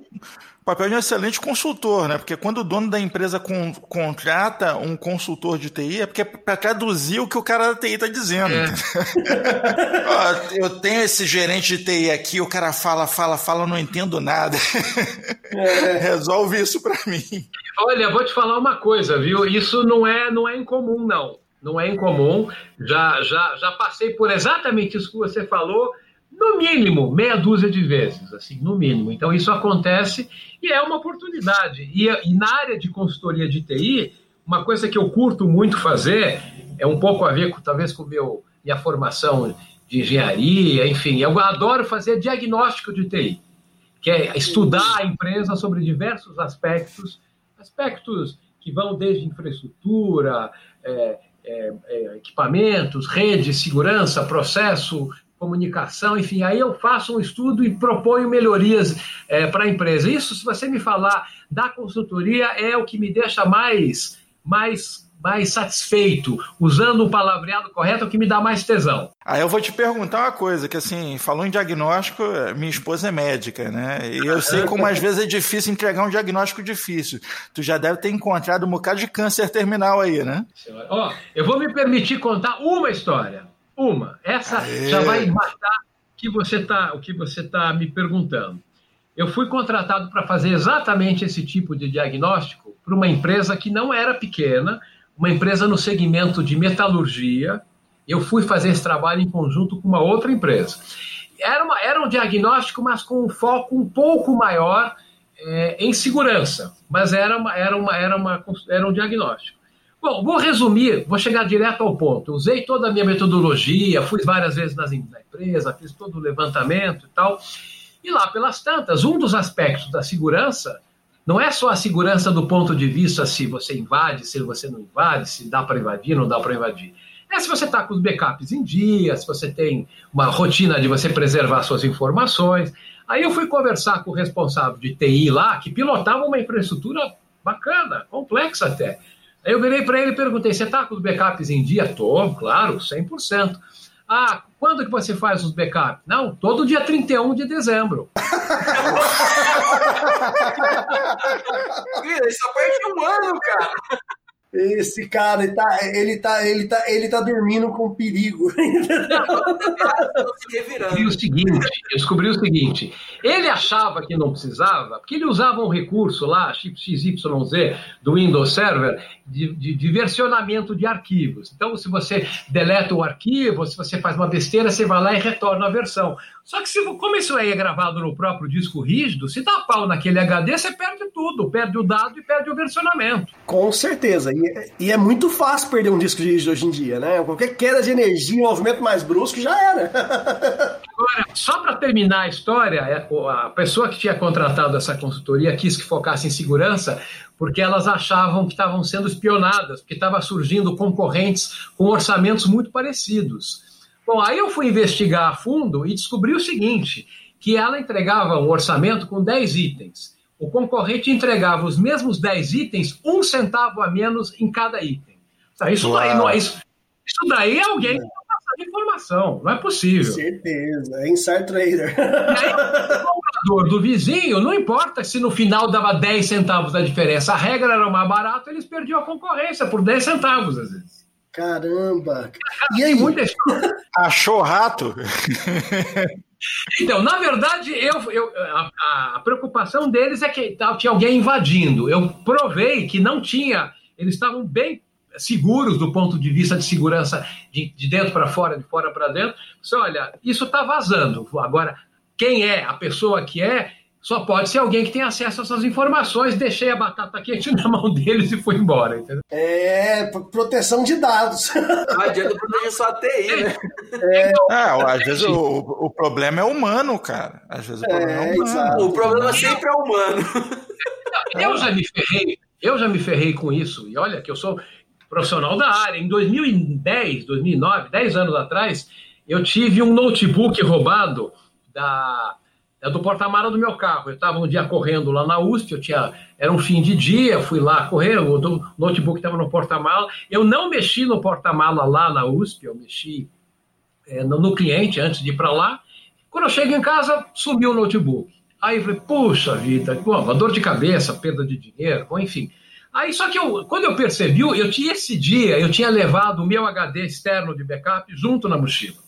papel de um excelente consultor, né? Porque quando o dono da empresa con contrata um consultor de TI, é porque é para traduzir o que o cara da TI está dizendo. É. *laughs* eu tenho esse gerente de TI aqui, o cara fala, fala, fala, eu não entendo nada. É. *laughs* Resolve isso para mim. Olha, vou te falar uma coisa, viu? Isso não é, não é incomum, não. Não é incomum. Já, já, já passei por exatamente isso que você falou no mínimo, meia dúzia de vezes, assim, no mínimo. Então, isso acontece e é uma oportunidade. E, e, na área de consultoria de TI, uma coisa que eu curto muito fazer, é um pouco a ver, com, talvez, com meu, minha formação de engenharia, enfim, eu adoro fazer diagnóstico de TI, que é estudar a empresa sobre diversos aspectos, aspectos que vão desde infraestrutura, é, é, é, equipamentos, rede, segurança, processo, comunicação, enfim, aí eu faço um estudo e proponho melhorias é, para a empresa. Isso, se você me falar da consultoria, é o que me deixa mais, mais, mais satisfeito. Usando o palavreado correto, é o que me dá mais tesão. Aí eu vou te perguntar uma coisa, que assim, falou em diagnóstico, minha esposa é médica, né? E eu sei *laughs* como às vezes é difícil entregar um diagnóstico difícil. Tu já deve ter encontrado um bocado de câncer terminal aí, né? Ó, eu vou me permitir contar uma história. Uma. Essa Aê. já vai matar que você tá, o que você está me perguntando. Eu fui contratado para fazer exatamente esse tipo de diagnóstico para uma empresa que não era pequena, uma empresa no segmento de metalurgia. Eu fui fazer esse trabalho em conjunto com uma outra empresa. Era, uma, era um diagnóstico, mas com um foco um pouco maior é, em segurança, mas era, uma, era, uma, era, uma, era um diagnóstico. Bom, vou resumir, vou chegar direto ao ponto. usei toda a minha metodologia, fui várias vezes nas, na empresa, fiz todo o levantamento e tal. E lá pelas tantas, um dos aspectos da segurança não é só a segurança do ponto de vista se você invade, se você não invade, se dá para invadir, não dá para invadir. É se você está com os backups em dia, se você tem uma rotina de você preservar suas informações. Aí eu fui conversar com o responsável de TI lá, que pilotava uma infraestrutura bacana, complexa até. Aí eu virei para ele e perguntei: você está com os backups em dia? Tô, claro, 100%. Ah, quando que você faz os backups? Não, todo dia 31 de dezembro. *laughs* Isso só perde um ano, cara. Esse cara, ele tá, ele tá, ele tá, ele tá dormindo com perigo. *laughs* descobri o seguinte, eu descobri o seguinte. Ele achava que não precisava, porque ele usava um recurso lá, chip XYZ, do Windows Server, de, de, de, versionamento de arquivos. Então, se você deleta o arquivo, se você faz uma besteira, você vai lá e retorna a versão. Só que se, como isso aí é gravado no próprio disco rígido, se dá pau naquele HD, você perde tudo, perde o dado e perde o versionamento. Com certeza. E, e é muito fácil perder um disco rígido hoje em dia, né? Qualquer queda de energia, um movimento mais brusco, já era. *laughs* Agora, só para terminar a história, é, a pessoa que tinha contratado essa consultoria quis que focasse em segurança, porque elas achavam que estavam sendo espionadas, porque estava surgindo concorrentes com orçamentos muito parecidos. Bom, aí eu fui investigar a fundo e descobri o seguinte, que ela entregava um orçamento com 10 itens. O concorrente entregava os mesmos 10 itens, um centavo a menos em cada item. Isso daí, não é, isso, isso daí é alguém que não passa informação, não é possível. Com certeza, é inside trader. E aí, o comprador do vizinho, não importa se no final dava 10 centavos da diferença, a regra era mais barata, eles perdiam a concorrência por 10 centavos às vezes. Caramba! E aí? Muita Achou rato? *laughs* Então, na verdade, eu, eu a, a, preocupação deles é que tinha alguém invadindo. Eu provei que não tinha, eles estavam bem seguros do ponto de vista de segurança de, de dentro para fora, de fora para dentro. Você olha, isso está vazando. Agora, quem é a pessoa que é, só pode ser alguém que tem acesso a essas informações. Deixei a batata quente *laughs* na mão deles e fui embora, entendeu? É, proteção de dados. Não *laughs* adianta proteger só a TI, né? É, é às vezes o, o problema é humano, cara. Às vezes o problema é, é humano. O problema sempre é humano. *laughs* Eu já me ferrei, eu já me ferrei com isso. E olha que eu sou profissional da área. Em 2010, 2009, 10 anos atrás, eu tive um notebook roubado da, da do porta-mala do meu carro. Eu estava um dia correndo lá na USP, eu tinha, era um fim de dia, fui lá correr, o notebook estava no porta-mala. Eu não mexi no porta-mala lá na USP, eu mexi é, no, no cliente antes de ir para lá. Quando eu chego em casa, sumiu o notebook. Aí eu falei, puxa vida, uma dor de cabeça, perda de dinheiro, bom, enfim. Aí, só que eu, quando eu percebi, eu tinha esse dia, eu tinha levado o meu HD externo de backup junto na mochila.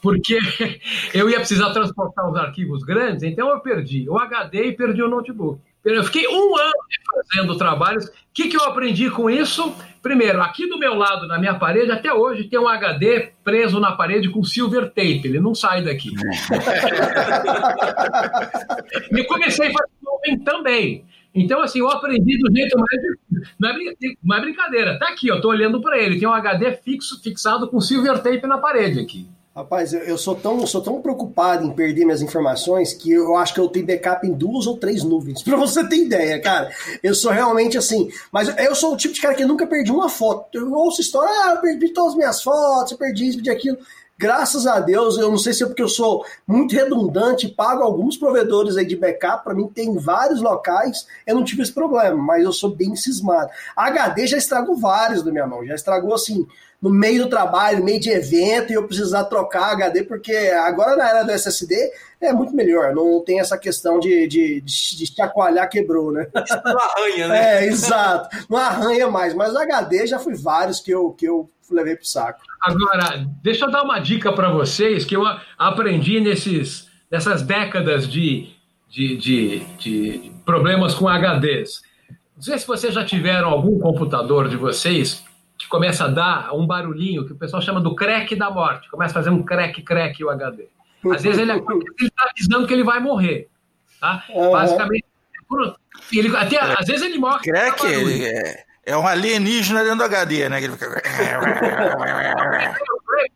Porque *laughs* eu ia precisar transportar os arquivos grandes, então eu perdi o HD e perdi o notebook. Eu fiquei um ano fazendo trabalhos. O que, que eu aprendi com isso? Primeiro, aqui do meu lado, na minha parede, até hoje tem um HD preso na parede com silver tape, ele não sai daqui. *laughs* e comecei a fazer também. Então, assim, eu aprendi do jeito mais. É, não é brincadeira. Tá aqui, eu tô olhando para ele. Tem um HD fixo, fixado com silver tape na parede aqui. Rapaz, eu, sou tão, sou tão preocupado em perder minhas informações que eu acho que eu tenho backup em duas ou três nuvens. *laughs* Pra você ter ideia, cara. Eu sou realmente assim. Mas eu sou o tipo de cara que nunca perdi uma foto. Eu ouço história, ah, eu perdi todas as minhas fotos, eu perdi isso, perdi aquilo. Graças a Deus, eu não sei se é porque eu sou muito redundante, pago alguns provedores aí de backup, para mim tem vários locais, eu não tive esse problema, mas eu sou bem cismado. A HD já estragou vários da minha mão, já estragou assim, no meio do trabalho, no meio de evento, e eu precisar trocar HD, porque agora na era do SSD é muito melhor, não tem essa questão de, de, de, de chacoalhar, quebrou, né? *laughs* Não arranha, né? É, exato, não arranha mais, mas HD já fui vários que eu, que eu levei pro saco. Agora, deixa eu dar uma dica para vocês que eu aprendi nesses, nessas décadas de, de, de, de problemas com HDs. Não sei se vocês já tiveram algum computador de vocês que começa a dar um barulhinho que o pessoal chama do crack da morte. Começa a fazer um crack, crack o HD. Às vezes ele está avisando que ele vai morrer. Tá? Uhum. Basicamente, ele, até, às vezes ele morre. Crack, ele é, é um alienígena dentro do HD, né?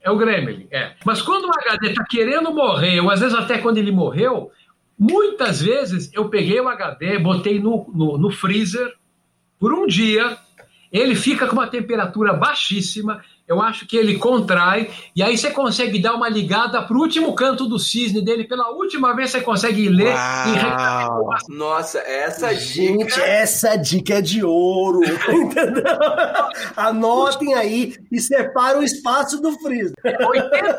É o Gremlin, é. Mas quando o HD está querendo morrer, ou às vezes até quando ele morreu, muitas vezes eu peguei o HD, botei no, no, no freezer por um dia, ele fica com uma temperatura baixíssima, eu acho que ele contrai, e aí você consegue dar uma ligada para o último canto do cisne dele, pela última vez você consegue ler Uau. e Nossa, essa Gente, dica... essa dica é de ouro, *laughs* entendeu? Anotem aí e separa o espaço do freezer. 80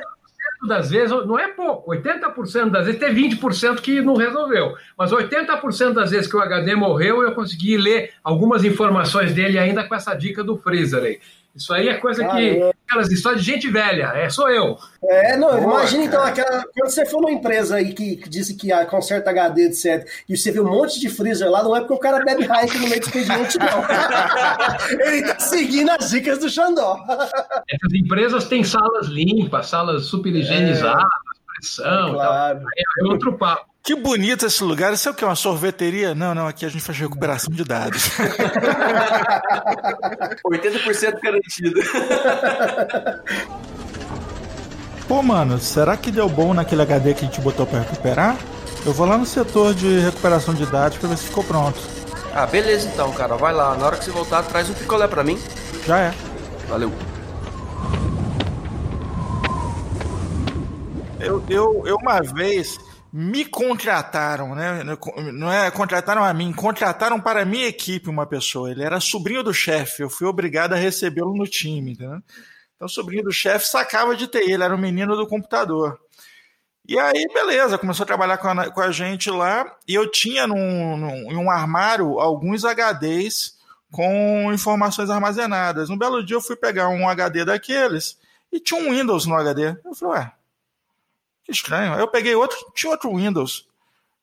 das vezes, não é pouco, 80% das vezes, tem 20% que não resolveu, mas 80% das vezes que o HD morreu, eu consegui ler algumas informações dele ainda com essa dica do freezer aí. Isso aí é coisa que. Aquelas histórias de gente velha, é, sou eu. É, não, Boa, imagina então, aquela, quando você for numa empresa aí que, que disse que conserta HD, etc., e você vê um monte de freezer lá, não é porque o cara bebe Heineken no meio do expediente, não. *laughs* Ele tá seguindo as dicas do Xandó. *laughs* Essas empresas têm salas limpas, salas super higienizadas, é, pressão, é, claro. é outro papo. Que bonito esse lugar. Isso é o que? Uma sorveteria? Não, não, aqui a gente faz recuperação de dados. *laughs* 80% garantido. Pô, mano, será que deu bom naquele HD que a gente botou para recuperar? Eu vou lá no setor de recuperação de dados para ver se ficou pronto. Ah, beleza então, cara. Vai lá. Na hora que você voltar, traz um picolé para mim. Já é. Valeu. Eu, eu, eu uma vez me contrataram, né? Não é contrataram a mim, contrataram para a minha equipe uma pessoa. Ele era sobrinho do chefe, eu fui obrigado a recebê-lo no time, entendeu? Então, sobrinho do chefe sacava de TI, ele era o menino do computador. E aí, beleza, começou a trabalhar com a, com a gente lá, e eu tinha num, num, em um armário alguns HDs com informações armazenadas. Um belo dia eu fui pegar um HD daqueles e tinha um Windows no HD. Eu falei, ué, que estranho. Aí eu peguei outro, tinha outro Windows.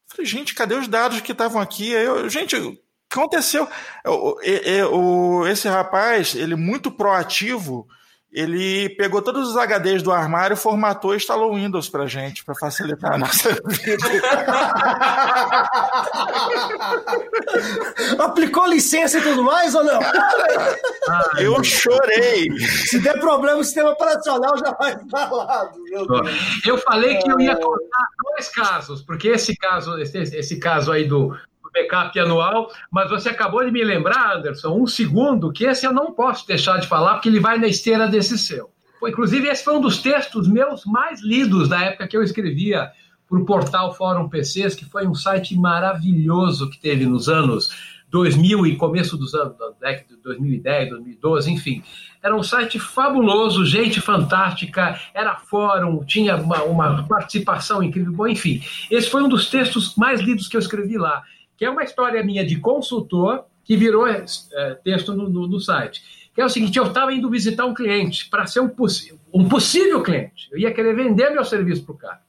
Falei, gente, cadê os dados que estavam aqui? Aí eu, gente, o que aconteceu? Eu, eu, eu, esse rapaz, ele muito proativo, ele pegou todos os HDs do armário, formatou e instalou o Windows pra gente, para facilitar a nossa vida. *laughs* Aplicou licença e tudo mais ou não? Eu chorei. Se der problema, o sistema operacional já vai instalado. Eu falei que eu ia contar dois casos, porque esse caso, esse, esse caso aí do, backup anual, mas você acabou de me lembrar, Anderson, um segundo, que esse eu não posso deixar de falar, porque ele vai na esteira desse seu. Inclusive, esse foi um dos textos meus mais lidos da época que eu escrevia para o portal Fórum PCs, que foi um site maravilhoso que teve nos anos 2000 e começo dos anos da década de 2010, 2012, enfim. Era um site fabuloso, gente fantástica, era fórum, tinha uma, uma participação incrível, bom, enfim. Esse foi um dos textos mais lidos que eu escrevi lá que é uma história minha de consultor que virou é, texto no, no, no, site. Que é o seguinte: eu estava indo visitar um cliente para ser um, um possível cliente. Eu ia querer vender meu serviço para o cara.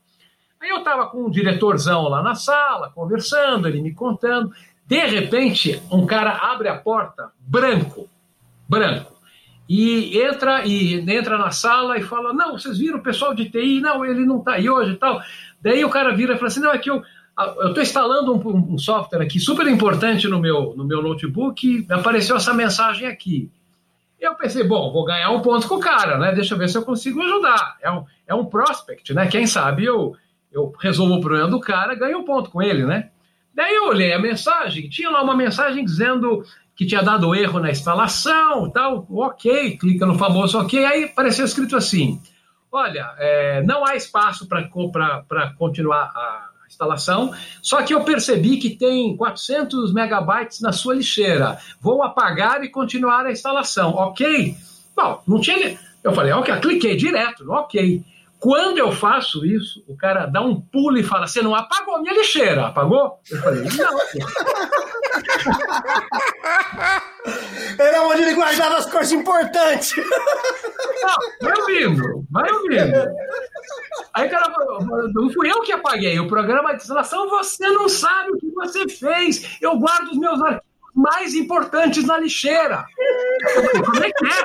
Aí eu estava com um diretorzão lá na sala, conversando, ele me contando. De repente, um cara abre a porta, branco, branco, e entra e entra na sala e fala: Não, vocês viram o pessoal de TI? Não, ele não está aí hoje e tal. Daí o cara vira e fala assim: Não, é que eu eu estou instalando um, um, software aqui super importante no meu, no meu notebook e apareceu essa mensagem aqui. Eu pensei, bom, vou ganhar um ponto com o cara, né? Deixa eu ver se eu consigo ajudar. É um, é um prospect, né? Quem sabe eu, eu resolvo o problema do cara, ganho um ponto com ele, né? Daí eu olhei a mensagem, tinha lá uma mensagem dizendo que tinha dado erro na instalação, tal, ok, clica no famoso ok, aí apareceu escrito assim, olha, é, não há espaço para continuar a instalação, só que eu percebi que tem 400 megabytes na sua lixeira. Vou apagar e continuar a instalação, ok? Bom, não tinha. Eu falei, ok, cliquei direto no ok. Quando eu faço isso, o cara dá um pulo e fala: Você não apagou a minha lixeira, apagou? Eu falei: Não. Era *laughs* onde ele guardava as coisas importantes. Não, vai ouvindo, vai ouvindo. Aí o cara falou: Não fui eu que apaguei. O programa de instalação, você não sabe o que você fez. Eu guardo os meus arquivos mais importantes na lixeira. Como é que é?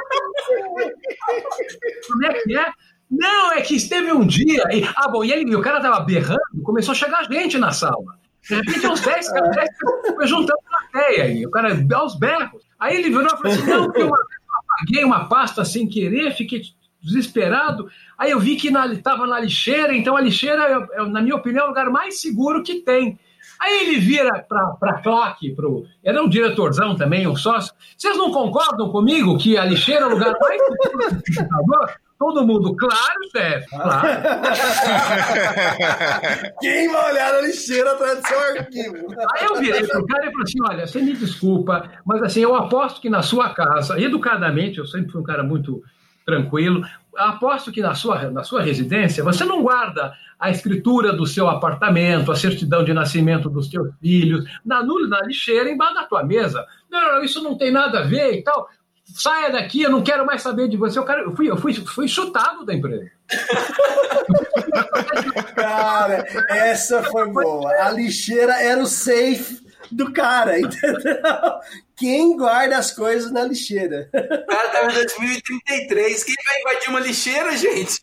Como é que é? Não, é que esteve um dia. E, ah, bom, e, ele, o cara tava berrando, começou a chegar gente na sala. De repente, uns 10 caras foi juntando plateia aí. O cara aos berros. Aí ele virou e falou assim: não, porque uma vez eu apaguei uma pasta sem querer, fiquei desesperado. Aí eu vi que estava na, na lixeira, então a lixeira, é, na minha opinião, é o lugar mais seguro que tem. Aí ele vira para a claque, pro, era um diretorzão também, um sócio. Vocês não concordam comigo que a lixeira é o lugar mais seguro do computador? Todo mundo, claro, chefe, claro. *laughs* Quem vai olhar na lixeira atrás do seu arquivo? Aí eu virei pro cara e falei assim: olha, você me desculpa, mas assim, eu aposto que na sua casa, educadamente, eu sempre fui um cara muito tranquilo, aposto que na sua, na sua residência você não guarda a escritura do seu apartamento, a certidão de nascimento dos teus filhos, na, na lixeira embaixo da tua mesa. Não, não, isso não tem nada a ver e tal saia daqui, eu não quero mais saber de você. Eu, quero, eu, fui, eu fui, fui chutado da empresa. *laughs* Cara, essa foi boa. A lixeira era o safe do cara, *laughs* entendeu? Quem guarda as coisas na lixeira? O cara tá em 2033. Quem vai invadir uma lixeira, gente? Se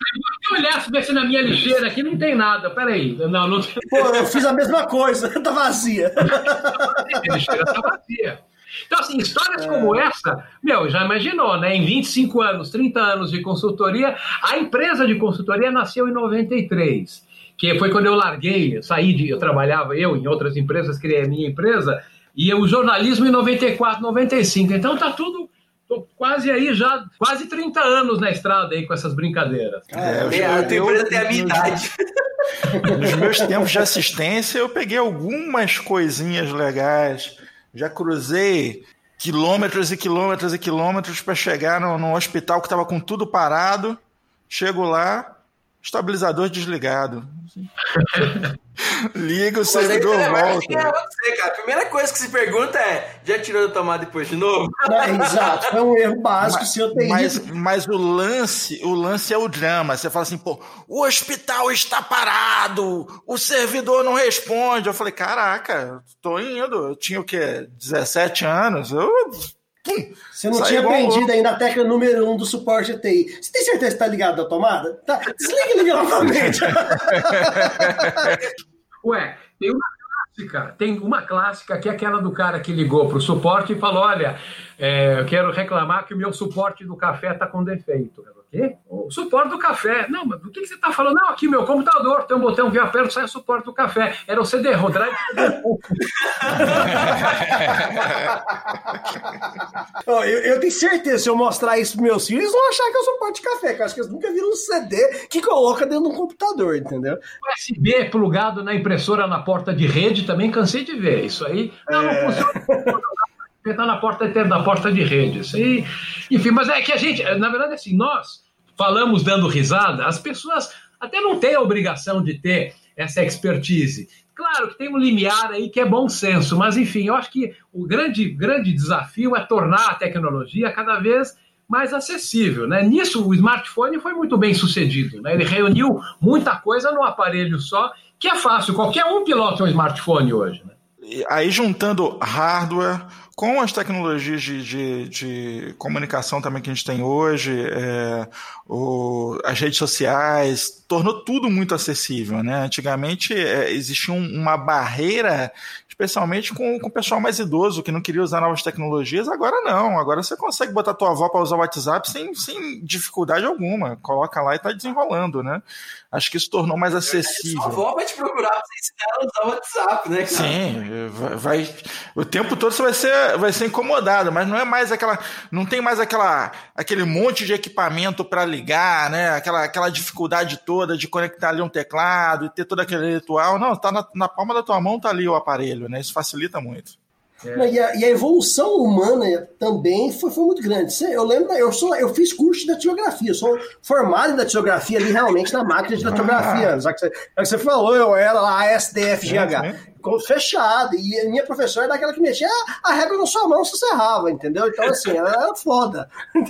eu olhasse ver se na minha lixeira aqui não tem nada. Peraí. Não, não... Pô, eu fiz a mesma coisa. *laughs* Tá vazia. A lixeira tá vazia. Então, assim, histórias é. como essa, meu, já imaginou, né? Em 25 anos, 30 anos de consultoria, a empresa de consultoria nasceu em 93, que foi quando eu larguei, saí de. Eu trabalhava, eu em outras empresas, criei a minha empresa, e o jornalismo em 94, 95. Então tá tudo. Tô quase aí já, quase 30 anos na estrada aí com essas brincadeiras. É, eu, eu, a empresa tem a minha idade. *laughs* Nos meus tempos de assistência, eu peguei algumas coisinhas legais já cruzei quilômetros e quilômetros e quilômetros para chegar no, no, hospital que estava com tudo parado. Chego lá, estabilizador desligado. *laughs* Liga o servidor volta. É você, cara. A primeira coisa que se pergunta é: já tirou da tomada depois de novo? *laughs* É, exato, é um erro básico mas, se eu tenho. Mas, mas o lance, o lance é o drama. Você fala assim, pô, o hospital está parado, o servidor não responde. Eu falei, caraca, tô indo. Eu tinha o quê? 17 anos. Eu você não tinha aprendido ainda a técnica número um do suporte TI. Você tem certeza que está ligado na tomada? Tá. Desliga e liga novamente. *laughs* Ué, tem uma clássica, tem uma clássica que é aquela do cara que ligou para o suporte e falou: olha, é, eu quero reclamar que o meu suporte do café está com defeito. Quê? O suporte do café. Não, mas do que, que você está falando? Não, aqui meu computador tem um botão que eu aperto sai o suporte do café. Era o CD-ROM, drive *laughs* eu, eu, tenho certeza, se eu mostrar isso para meus filhos, eles vão achar que é o suporte de café, que eu acho que eles nunca viram um CD que coloca dentro de um computador, entendeu? USB plugado na impressora na porta de rede, também cansei de ver. Isso aí não, é... não funciona. *laughs* está na porta da porta de rede. Isso aí, enfim, mas é que a gente, na verdade, assim, nós falamos dando risada, as pessoas até não têm a obrigação de ter essa expertise. Claro que tem um limiar aí que é bom senso, mas enfim, eu acho que o grande, grande desafio é tornar a tecnologia cada vez mais acessível. Né? Nisso, o smartphone foi muito bem sucedido. Né? Ele reuniu muita coisa num aparelho só, que é fácil, qualquer um pilota um smartphone hoje. Né? Aí juntando hardware com as tecnologias de, de, de, comunicação também que a gente tem hoje, é, o, as redes sociais, tornou tudo muito acessível. Né? Antigamente é, existia um, uma barreira especialmente com, com o pessoal mais idoso que não queria usar novas tecnologias. Agora não, agora você consegue botar tua avó para usar o WhatsApp sem, sem dificuldade alguma. Coloca lá e está desenrolando, né? Acho que isso tornou mais acessível. Sua avó vai te procurar para você ensinar a usar o WhatsApp, né? Cara? Sim, vai, vai, o tempo todo você vai ser, vai ser incomodado, mas não é mais aquela, não tem mais aquela, aquele monte de equipamento para ligar, né? Aquela, aquela dificuldade toda de conectar ali um teclado e ter todo aquele ritual. Não, tá na, na palma da tua mão tá ali o aparelho né? Isso facilita muito. É. E, a, e, a, evolução humana também foi, foi muito grande. Eu lembro, eu, sou, eu fiz curso de datilografia, sou formado em datilografia ali realmente na máquina de datilografia. Ah. Já, que você, já que você falou, eu era lá SDFGH. É, fechado. E minha professora era daquela que mexia a régua na sua mão se cerrava, entendeu? Então, assim, era foda. *laughs*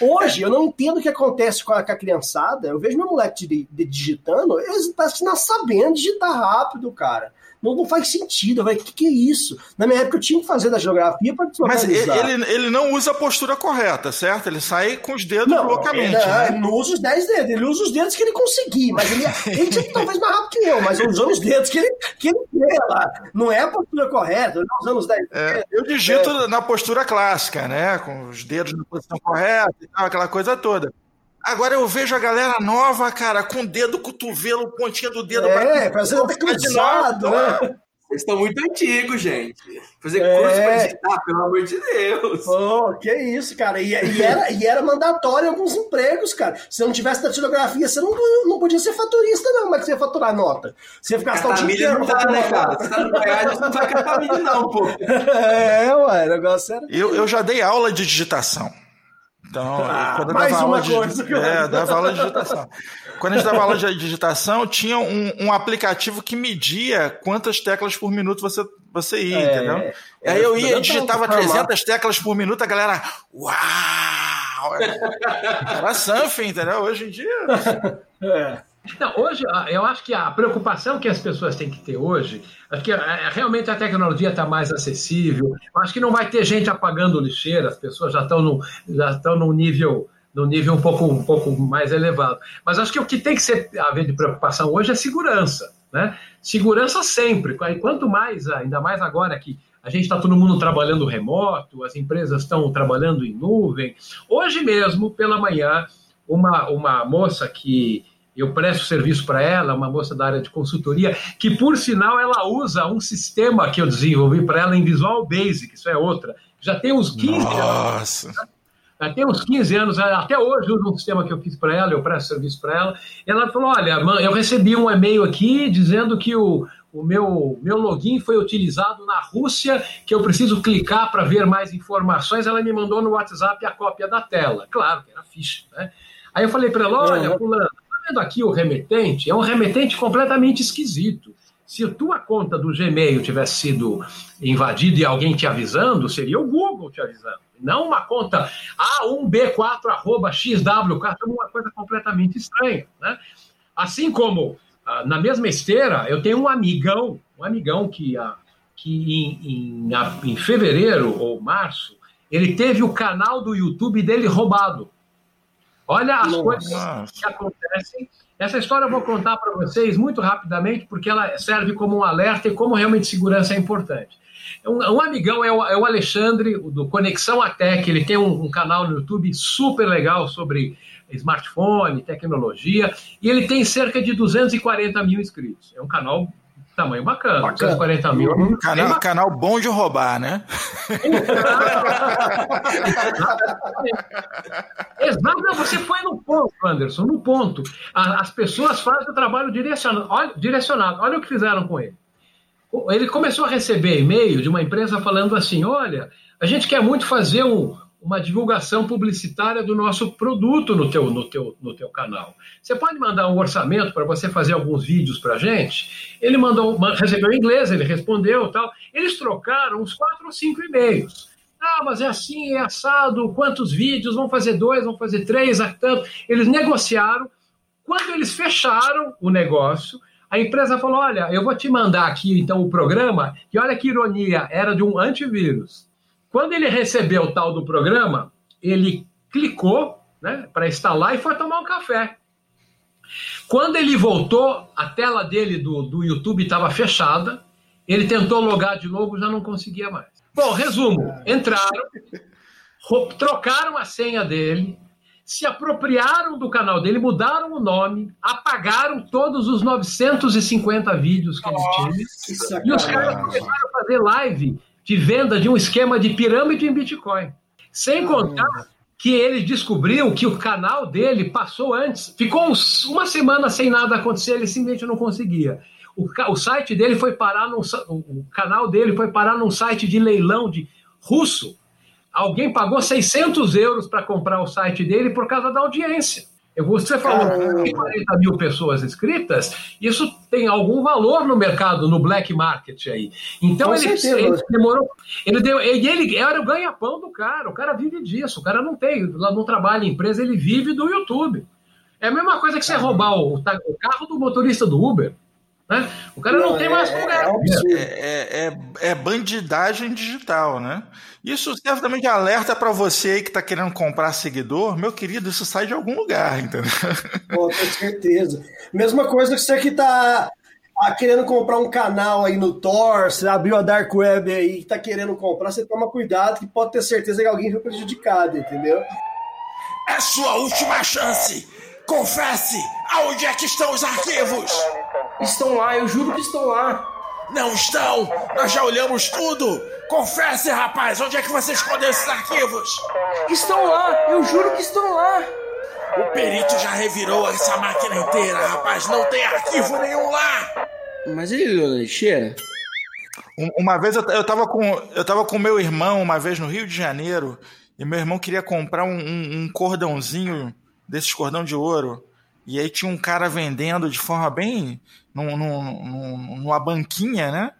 Hoje, eu não entendo o que acontece com a, com a criançada. Eu vejo meu moleque de, de, digitando, eles parecem que não sabendo digitar rápido, cara. Não, não faz sentido, vai. O que, que é isso? Na minha época eu tinha que fazer da geografia para Mas ele, ele não usa a postura correta, certo? Ele sai com os dedos não, loucamente. Ele, né? ele não usa os 10 dedos, ele usa os dedos que ele conseguir, mas ele, ele tinha talvez mais rápido que eu, mas usando os dedos que ele, que ele quer lá. Não é a postura correta, não usando os 10 é, dedos. Eu digito é. na postura clássica, né? Com os dedos na posição correta e tal, aquela coisa toda. Agora eu vejo a galera nova, cara, com o dedo, cotovelo, pontinha do dedo. É, fazendo cruzado, né? Vocês estão muito antigos, gente. Fazer é. curso pra digitar, pelo amor de Deus. Oh, que isso, cara. E, e, era, e era mandatório em alguns empregos, cara. Se não tivesse datilografia, você não, não podia ser faturista, não. Como é que você ia faturar nota? Você ia ficar só o dia inteiro. Não dá, né, cara? Você tá no Goiás, não vai catar mídia, não, pô. *laughs* É, ué, o negócio era. Eu, eu já dei aula de digitação. Então, ah, quando eu mais dava uma coisa. De, é, dava aula de digitação. *laughs* Quando a gente dava aula de digitação, tinha um, um, aplicativo que media quantas teclas por minuto você, você ia, é, entendeu? É, Aí eu ia e digitava 300 teclas por minuto, a galera, uau! *laughs* Era surfing, entendeu? Hoje em dia... É. Não, hoje, eu acho que a preocupação que as pessoas têm que ter hoje é que é, realmente a tecnologia está mais acessível. Acho que não vai ter gente apagando lixeira, as pessoas já estão no, já estão num nível no nível um pouco, um pouco mais elevado. Mas acho que o que tem que ser haver de preocupação hoje é segurança. Né? Segurança sempre. Quanto mais, ainda mais agora que a gente está todo mundo trabalhando remoto, as empresas estão trabalhando em nuvem. Hoje mesmo, pela manhã, uma, uma moça que eu presto serviço para ela, uma moça da área de consultoria, que por sinal ela usa um sistema que eu desenvolvi para ela em Visual Basic, isso é outra. Já tem uns 15 Nossa. anos. Já tem uns 15 anos, até hoje uso um sistema que eu fiz para ela, eu presto serviço para ela. Ela falou: Olha, eu recebi um e-mail aqui dizendo que o, o meu, meu login foi utilizado na Rússia, que eu preciso clicar para ver mais informações. Ela me mandou no WhatsApp a cópia da tela. Claro que era ficha, né? Aí eu falei para ela: Olha, uhum. Fulano, vendo aqui o remetente? É um remetente completamente esquisito. Se a tua conta do Gmail tivesse sido invadida e alguém te avisando, seria o Google te avisando. Não uma conta A1B4xw, uma coisa completamente estranha. Né? Assim como ah, na mesma esteira, eu tenho um amigão, um amigão que, ah, que em, em, em fevereiro ou março, ele teve o canal do YouTube dele roubado. Olha as Nossa. coisas que acontecem. Essa história eu vou contar para vocês muito rapidamente, porque ela serve como um alerta e como realmente segurança é importante. Um, um amigão é o, é o, Alexandre, do Conexão Atec, ele tem um, um, canal no YouTube super legal sobre smartphone, tecnologia, e ele tem cerca de 240 mil inscritos. É um canal tamanho bacana, bacana. 240 mil. Um canal, canal bom de roubar, né? *laughs* Exato, não, você foi no ponto, Anderson, no ponto. As pessoas fazem o trabalho direcionado. Olha, direcionado. Olha o que fizeram com ele. Ele começou a receber e-mail de uma empresa falando assim: olha, a gente quer muito fazer um, uma divulgação publicitária do nosso produto no teu, no teu, no teu canal. Você pode mandar um orçamento para você fazer alguns vídeos para a gente? Ele mandou, recebeu em inglês, ele respondeu tal. Eles trocaram uns quatro ou cinco e-mails. Ah, mas é assim, é assado, quantos vídeos? Vão fazer dois, vão fazer três, tanto. Eles negociaram. Quando eles fecharam o negócio, a empresa falou: olha, eu vou te mandar aqui então o programa, e olha que ironia, era de um antivírus. Quando ele recebeu o tal do programa, ele clicou né, para instalar e foi tomar um café. Quando ele voltou, a tela dele do, do YouTube estava fechada. Ele tentou logar de novo, já não conseguia mais. Bom, resumo: entraram, trocaram a senha dele, se apropriaram do canal dele, mudaram o nome, apagaram todos os 950 vídeos que ele tinha. E os caras começaram a fazer live de venda de um esquema de pirâmide em Bitcoin. Sem contar que ele descobriu que o canal dele passou antes, ficou uns, uma semana sem nada acontecer, ele simplesmente não conseguia. O, o site dele foi parar no o canal dele foi parar num site de leilão de russo. Alguém pagou 600 euros para comprar o site dele por causa da audiência. Você falou que 40 mil pessoas inscritas, isso tem algum valor no mercado, no black market aí. Então ele, ele, demorou. Ele deu. E ele era o ganha-pão do cara. O cara vive disso. O cara não tem, não trabalha em empresa, ele vive do YouTube. É a mesma coisa que você roubar o, o carro do motorista do Uber. Né? O cara não, não tem é, mais lugar. É, é, é, é, bandidagem digital, né? Isso certamente alerta para você que está querendo comprar seguidor. Meu querido, isso sai de algum lugar, entendeu? *laughs* Com certeza. Mesma coisa que você que está tá querendo comprar um canal aí no Tor, você abriu a Dark Web aí e tá querendo comprar, você toma cuidado que pode ter certeza que alguém foi prejudicado, entendeu? É sua última chance! Confesse! Aonde é que estão os arquivos? Estão lá, eu juro que estão lá. Não estão! Nós já olhamos tudo! Confesse, rapaz! Onde é que você escondeu esses arquivos? Estão lá! Eu juro que estão lá! O perito já revirou essa máquina inteira, rapaz! Não tem arquivo nenhum lá! Mas ele olhou na lixeira? Uma vez eu, eu tava com eu tava com meu irmão uma vez no Rio de Janeiro e meu irmão queria comprar um, um, um cordãozinho desses cordão de ouro e aí tinha um cara vendendo de forma bem. Num, num, numa banquinha, né?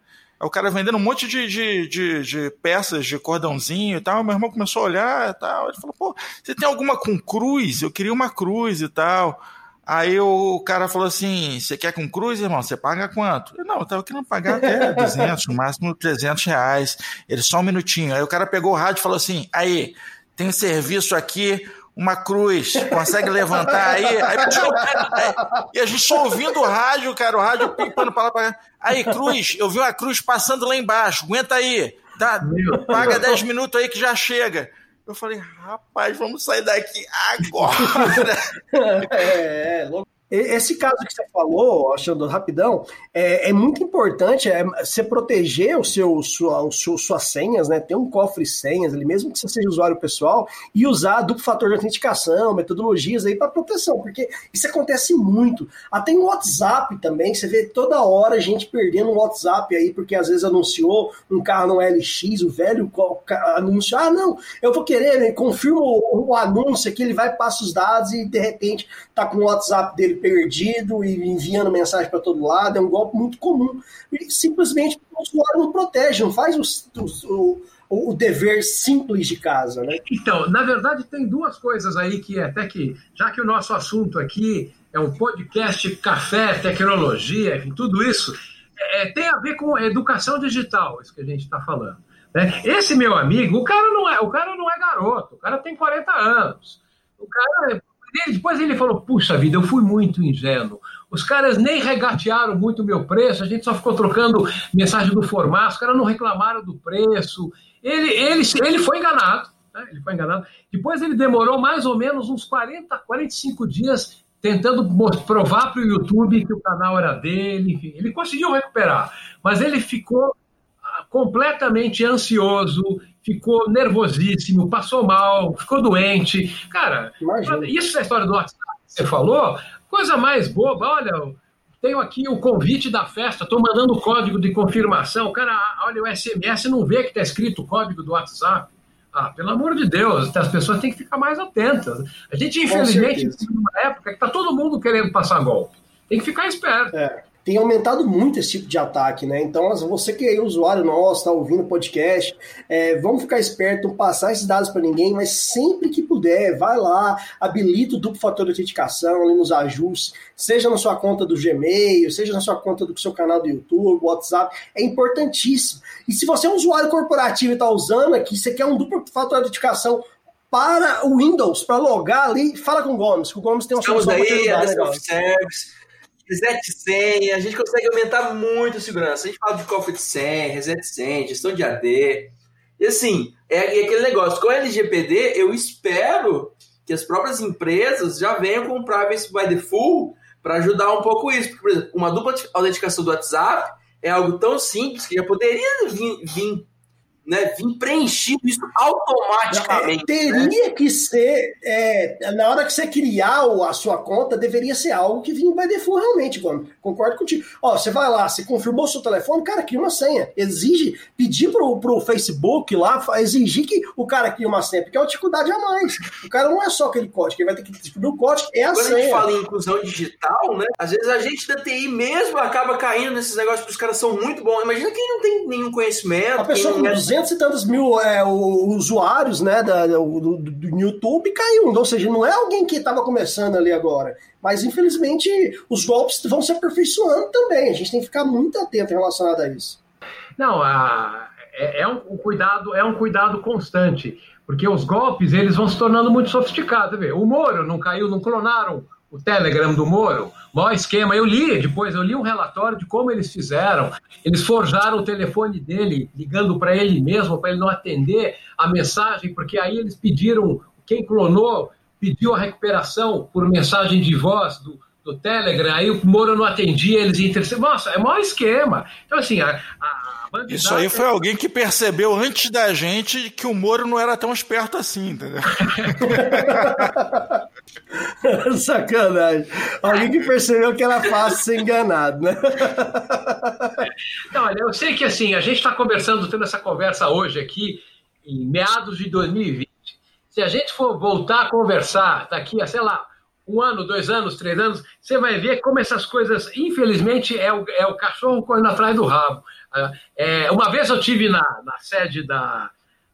O cara vendendo um monte de, de, de, de, peças de cordãozinho e tal. Meu irmão começou a olhar e tal. Ele falou: pô, você tem alguma com cruz? Eu queria uma cruz e tal. Aí o cara falou assim: Você quer com cruz, irmão? Você paga quanto? Eu, não, eu tava querendo pagar até *laughs* 200, no máximo 300 reais. Ele, só um minutinho. Aí o cara pegou o rádio e falou assim: Aí, tem serviço aqui uma cruz, consegue levantar aí? *laughs* Aí, e a gente só ouvindo o rádio, cara, o rádio pipando pra lá pra cá. Aí, cruz, eu vi uma cruz passando lá embaixo, aguenta aí, tá? Paga 10 minutos aí que já chega. Eu falei, rapaz, vamos sair daqui agora. *laughs* é, é, louco. Esse caso que você falou, achando rapidão, é, é muito importante é, você proteger o seu, sua, o seu, suas senhas, né? Ter um cofre senhas ali, mesmo que você seja usuário pessoal, e usar duplo fator de autenticação, metodologias aí para proteção, porque isso acontece muito. Até em WhatsApp também, você vê toda hora gente perdendo um WhatsApp aí, porque às vezes anunciou um carro no LX, o velho anúncio, ah, não, eu vou querer, né? confirmo o, o anúncio aqui, ele vai, passa os dados e de repente tá com o WhatsApp dele perdido e enviando mensagem para todo lado, é um golpe muito comum. E simplesmente o usuário não protege, não faz o, o, dever simples de casa, né? Então, na verdade, tem duas coisas aí que até que, já que o nosso assunto aqui é um podcast café, tecnologia, tudo isso é, tem a ver com educação digital, isso que a gente está falando. Né? Esse meu amigo, o cara não é, o cara não é garoto, o cara tem 40 anos. O cara, depois ele falou: puxa vida, eu fui muito ingênuo. Os caras nem regatearam muito o meu preço, a gente só ficou trocando mensagem do formato, os caras não reclamaram do preço. Ele, ele, ele foi enganado, né? ele foi enganado. Depois ele demorou mais ou menos uns 40, 45 dias tentando provar para o YouTube que o canal era dele, enfim, ele conseguiu recuperar, mas ele ficou ah, completamente ansioso, ficou nervosíssimo, passou mal, ficou doente. Cara, Imagina. isso é a história do WhatsApp que você falou, coisa mais boba. Olha, tenho aqui o convite da festa, estou mandando o código de confirmação. O cara olha o SMS não vê que está escrito o código do WhatsApp. Ah, pelo amor de Deus, as pessoas têm que ficar mais atentas. A gente, infelizmente, vive numa época que está todo mundo querendo passar golpe. Tem que ficar esperto. É tem aumentado muito esse tipo de ataque, né? Então, você que é usuário nosso, está ouvindo o podcast, é, vamos ficar esperto, não passar esses dados para ninguém, mas sempre que puder, vai lá, habilita o duplo fator de autenticação ali nos ajustes, seja na sua conta do Gmail, seja na sua conta do seu canal do YouTube, WhatsApp, é importantíssimo. E se você é um usuário corporativo e está usando aqui, você quer um duplo fator de autenticação para o Windows, para logar ali, fala com o Gomes, que o Gomes tem uma Estamos solução aí, para te ajudar, Service reset senha, a gente consegue aumentar muito a segurança. A gente fala de cofre de senha, reset senha, gestão de AD. E assim, é, é aquele negócio, com o LGPD, eu espero que as próprias empresas já venham com o Privacy by Default para ajudar um pouco isso. Porque, por exemplo, uma dupla autenticação do WhatsApp é algo tão simples que já poderia vir, vir né, vir preenchido isso automaticamente. Teria né? que ser, é, na hora que você criar a sua conta, deveria ser algo que vinha by default realmente, Gomes. Concordo contigo. Ó, você vai lá, você confirmou seu telefone, cara, cria uma senha. Exige, pedir pro, pro Facebook lá, exigir que o cara crie uma senha, porque é uma dificuldade a mais. O cara não é só aquele código, ele vai ter que descobrir o código, é a Quando senha. Quando a gente fala em inclusão digital, né, às vezes a gente da TI mesmo acaba caindo nesses negócios, porque os caras são muito bons. Imagina quem não tem nenhum conhecimento. A pessoa com 200 é 200 e tantos mil é, usuários né, da, do, do, YouTube caiu. Ou seja, não é alguém que estava começando ali agora. Mas, infelizmente, os golpes vão se aperfeiçoando também. A gente tem que ficar muito atento relacionado a isso. Não, a, é, é, um, um, cuidado, é um cuidado constante. Porque os golpes eles vão se tornando muito sofisticados. O Moro não caiu, não clonaram o Telegram do Moro, maior esquema. Eu li depois, eu li um relatório de como eles fizeram. Eles forjaram o telefone dele, ligando para ele mesmo, para ele não atender a mensagem, porque aí eles pediram, quem clonou pediu a recuperação por mensagem de voz do, do Telegram, aí o Moro não atendia, eles interceptaram. Nossa, é o maior esquema. Então, assim, a, a isso aí foi alguém que percebeu antes da gente que o Moro não era tão esperto assim, entendeu? *laughs* Sacanagem. Alguém que percebeu que era fácil ser enganado, né? *laughs* Não, olha, eu sei que assim, a gente está conversando, tendo essa conversa hoje aqui, em meados de 2020. Se a gente for voltar a conversar daqui a, sei lá, um ano, dois anos, três anos, você vai ver como essas coisas, infelizmente, é o, é o cachorro correndo atrás do rabo. É, uma vez eu tive na, na sede da,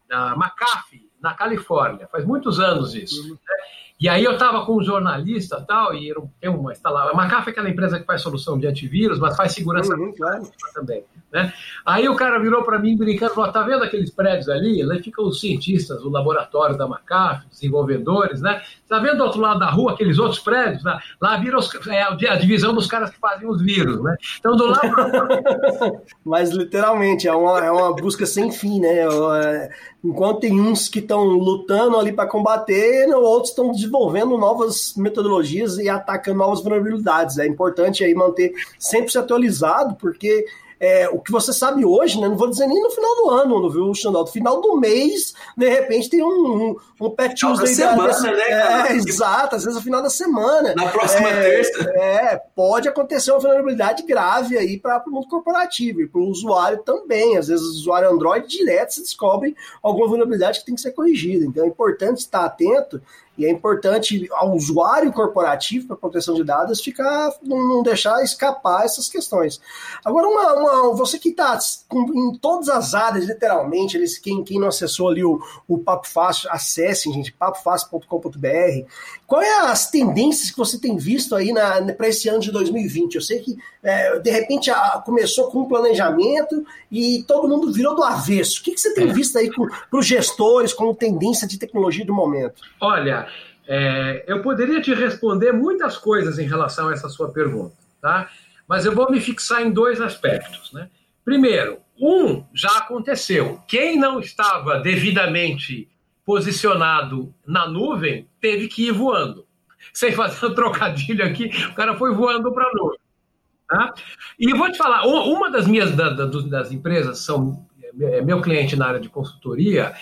da McAfee, na Califórnia, faz muitos anos isso. Uhum. Né? E aí eu estava com um jornalista tal, e tem uma instalada. A McAfee é aquela empresa que faz solução de antivírus, mas faz segurança uhum, claro. também. Né? Aí o cara virou para mim brincando, falou, tá vendo aqueles prédios ali? Lá ficam os cientistas, o laboratório da McAfee, desenvolvedores, né? Tá vendo do outro lado da rua aqueles outros prédios? Lá, lá vira os, é a divisão dos caras que fazem os vírus, né? Então do lado... *laughs* mas literalmente, é uma, é uma busca sem fim, né? É, enquanto tem uns que estão lutando ali para combater, outros estão desenvolvendo novas metodologias e atacando novas vulnerabilidades. É importante aí manter sempre se atualizado, porque é, o que você sabe hoje, né? Não vou dizer nem no final do ano, viu, Xandal? No final do mês, de repente, tem um, um, um patch Tuesday. semana, né, cara? É, *laughs* exato, às vezes no final da semana. Na próxima é, terça. É, pode acontecer uma vulnerabilidade grave aí para o mundo corporativo e para o usuário também. Às vezes o usuário Android direto se descobre alguma vulnerabilidade que tem que ser corrigida. Então é importante estar atento E é importante ao usuário corporativo para proteção de dados ficar não deixar escapar essas questões. Agora, uma, uma você que está em todas as áreas, literalmente, eles, quem, quem não acessou ali o, o Papo Fácil, acessem, gente, papofácil.com.br. Qual é as tendências que você tem visto aí para esse ano de 2020? Eu sei que, é, de repente, a, começou com um planejamento e todo mundo virou do avesso. O que, que você tem é. visto aí para os gestores como tendência de tecnologia do momento? Olha, é, eu poderia te responder muitas coisas em relação a essa sua pergunta, tá? Mas eu vou me fixar em dois aspectos, né? Primeiro, um já aconteceu. Quem não estava devidamente posicionado na nuvem teve que ir voando. Sem fazer um trocadilho aqui, o cara foi voando para a nuvem. Tá? E vou te falar, uma das minhas da, da, das empresas são é, meu cliente na área de consultoria,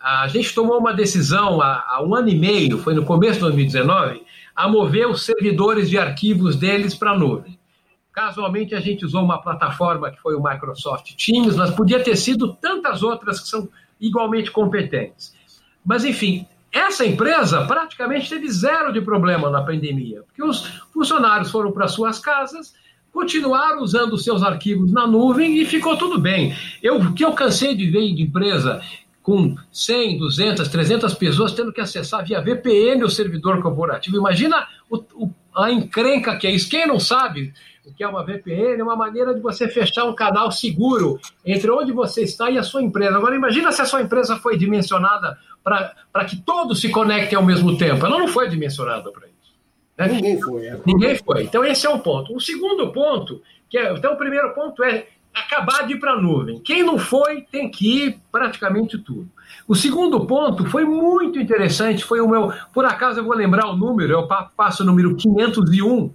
a gente tomou uma decisão há, um ano e meio, foi no começo de 2019, a mover os servidores de arquivos deles para a nuvem. Casualmente, a gente usou uma plataforma que foi o Microsoft Teams, mas podia ter sido tantas outras que são igualmente competentes. Mas, enfim, essa empresa praticamente teve zero de problema na pandemia, porque os funcionários foram para suas casas, continuaram usando seus arquivos na nuvem e ficou tudo bem. Eu, que eu cansei de ver de empresa com 100, 200, 300 pessoas tendo que acessar via VPN o servidor corporativo. Imagina o, o, a encrenca que é isso. Quem não sabe o que é uma VPN? É uma maneira de você fechar um canal seguro entre onde você está e a sua empresa. Agora, imagina se a sua empresa foi dimensionada para que todos se conectem ao mesmo tempo. Ela não foi dimensionada para isso. Né? Ninguém foi. É. Ninguém foi. Então, esse é um ponto. O segundo ponto, que é, então, o primeiro ponto é acabar de ir para a nuvem. Quem não foi tem que ir praticamente tudo. O segundo ponto foi muito interessante, foi o meu, por acaso eu vou lembrar o número, eu passo o número 501,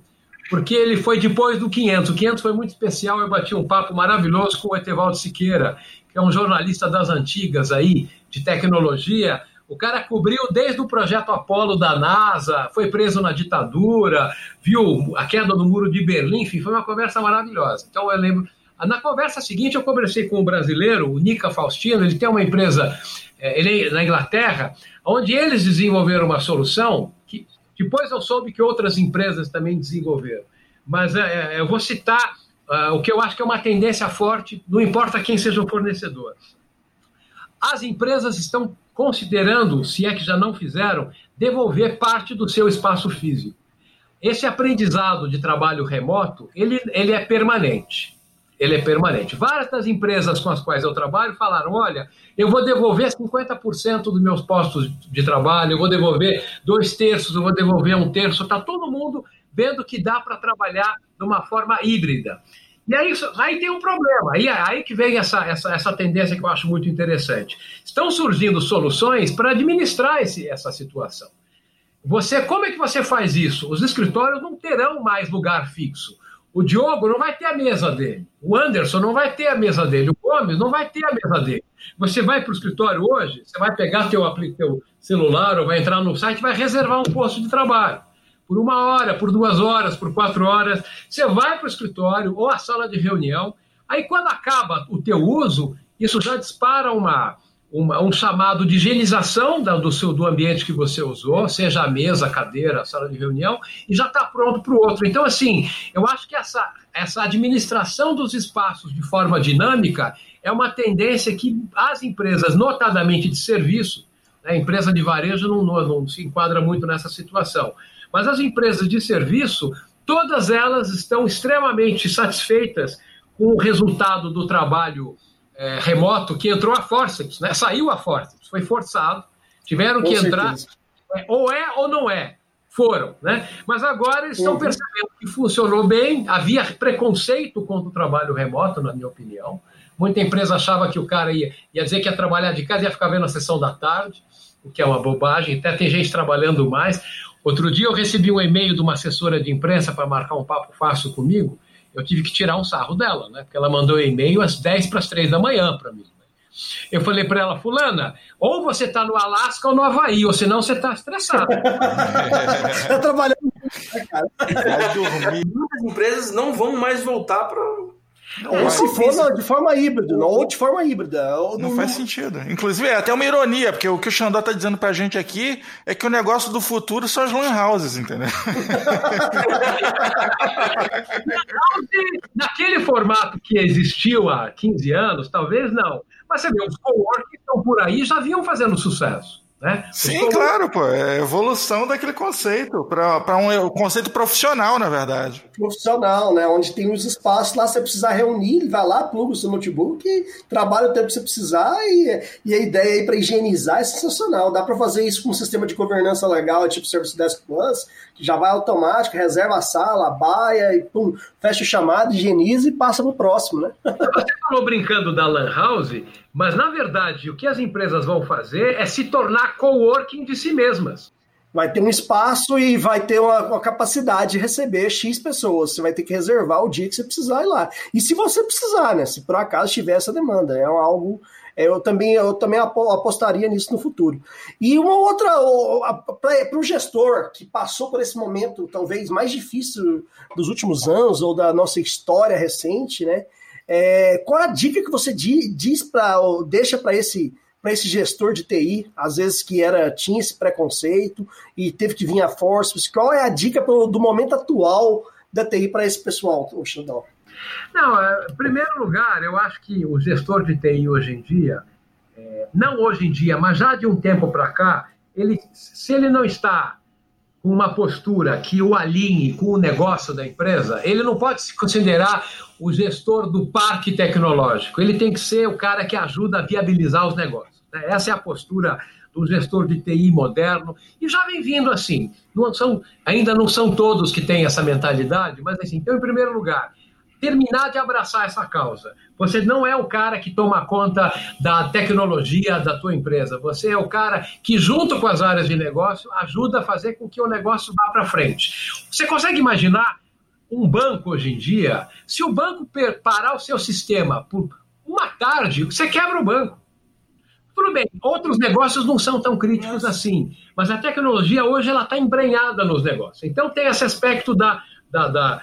porque ele foi depois do 500. O 500 foi muito especial, eu bati um papo maravilhoso com o Etevaldo Siqueira, que é um jornalista das antigas aí, de tecnologia. O cara cobriu desde o projeto Apolo da NASA, foi preso na ditadura, viu a queda do muro de Berlim, enfim, foi uma conversa maravilhosa. Então eu lembro na conversa seguinte, eu conversei com um brasileiro, o Nica Faustino, ele tem uma empresa é, ele, na Inglaterra, onde eles desenvolveram uma solução depois eu soube que outras empresas também desenvolveram. Mas é, é eu vou citar uh, o que eu acho que é uma tendência forte, não importa quem seja o fornecedor. As empresas estão considerando, se é que já não fizeram, devolver parte do seu espaço físico. Esse aprendizado de trabalho remoto, ele, ele é permanente ele é permanente. Várias das empresas com as quais eu trabalho falaram: olha, eu vou devolver 50% dos meus postos de trabalho, eu vou devolver dois terços, eu vou devolver um terço. Está todo mundo vendo que dá para trabalhar de uma forma híbrida. E aí, aí tem um problema, aí, aí que vem essa, essa, essa tendência que eu acho muito interessante. Estão surgindo soluções para administrar esse, essa situação. Você, como é que você faz isso? Os escritórios não terão mais lugar fixo. O Diogo não vai ter a mesa dele. O Anderson não vai ter a mesa dele. O Gomes não vai ter a mesa dele. Você vai para o escritório hoje, você vai pegar teu, teu celular ou vai entrar no site vai reservar um posto de trabalho. Por uma hora, por duas horas, por quatro horas. Você vai para o escritório ou a sala de reunião. Aí, quando acaba o teu uso, isso já dispara uma, uma, um chamado de higienização da, do, seu, do ambiente que você usou, seja a mesa, a cadeira, a sala de reunião, e já está pronto para o outro. Então, assim, eu acho que essa, essa administração dos espaços de forma dinâmica é uma tendência que as empresas, notadamente de serviço, né, a empresa de varejo não, não, não se enquadra muito nessa situação, mas as empresas de serviço, todas elas estão extremamente satisfeitas com o resultado do trabalho é, remoto que entrou a forceps, né? Saiu a forceps, foi forçado, tiveram Com que certeza. entrar, é, ou é ou não é, foram, né? Mas agora eles estão uhum. percebendo que funcionou bem, havia preconceito contra o trabalho remoto, na minha opinião. Muita empresa achava que o cara ia, ia dizer que ia trabalhar de casa e ia ficar vendo a sessão da tarde, o que é uma bobagem, até tem gente trabalhando mais. Outro dia eu recebi um e-mail de uma assessora de imprensa para marcar um papo fácil comigo, eu tive que tirar um sarro dela, né? Porque ela mandou e-mail às 10 para as 3 da manhã para mim. Né? Eu falei para ela, fulana, ou você está no Alasca ou no Havaí, ou senão você está estressado. Está *laughs* trabalhando. Muitas empresas não vão mais voltar para Ou se for não, de forma híbrida, não, ou de forma híbrida. ou Não no- faz sentido. Inclusive, é até uma ironia, porque o que o Xandó tá dizendo pra gente aqui é que o negócio do futuro são as lan houses, entendeu? *laughs* Naquele formato que existiu há 15 anos, talvez não. Mas você vê, os co-work que estão por aí já vinham fazendo sucesso. Né? Sim, claro, pô. É evolução daquele conceito, para um um conceito profissional, na verdade. profissional, né? Onde tem os espaços lá, você precisar reunir, vai lá, pluga o seu notebook, trabalha o tempo que você precisar e, e a ideia aí para higienizar é sensacional. Dá para fazer isso com um sistema de governança legal, tipo Service Desk Plus, já vai automático, reserva a sala, a baia e pum, fecha o chamado, higieniza e passa pro próximo, né? Você falou brincando da Lan House, mas na verdade o que as empresas vão fazer é se tornar coworking de si mesmas. Vai ter um espaço e vai ter uma, uma capacidade de receber X pessoas. Você vai ter que reservar o dia que você precisar ir lá. E se você precisar, né? Se por acaso tiver essa demanda. É algo. É, Eu também, eu também apo- apostaria nisso no futuro. E uma outra, para o gestor que passou por esse momento talvez mais difícil dos últimos anos ou da nossa história recente, né? É, qual a dica que você di- diz para deixa para esse para esse gestor de TI, às vezes que era tinha esse preconceito e teve que vir a força. Qual é a dica pro- do momento atual da TI para esse pessoal, Xandão? Não, é, em primeiro lugar, eu acho que o gestor de TI hoje em dia, é, não hoje em dia, mas já de um tempo para cá, ele, se ele não está com uma postura que o alinhe com o negócio da empresa, ele não pode se considerar o gestor do parque tecnológico. Ele tem que ser o cara que ajuda a viabilizar os negócios. né? Essa é a postura do gestor de TI moderno e já vem vindo assim. Não são, ainda não são todos que têm essa mentalidade, mas assim, então, em primeiro lugar, terminar de abraçar essa causa. Você não é o cara que toma conta da tecnologia da tua empresa. Você é o cara que, junto com as áreas de negócio, ajuda a fazer com que o negócio vá para frente. Você consegue imaginar um banco hoje em dia? Se o banco parar o seu sistema por uma tarde, você quebra o banco. Tudo bem, outros negócios não são tão críticos assim, mas a tecnologia hoje ela está embrenhada nos negócios. Então tem esse aspecto da, da- da-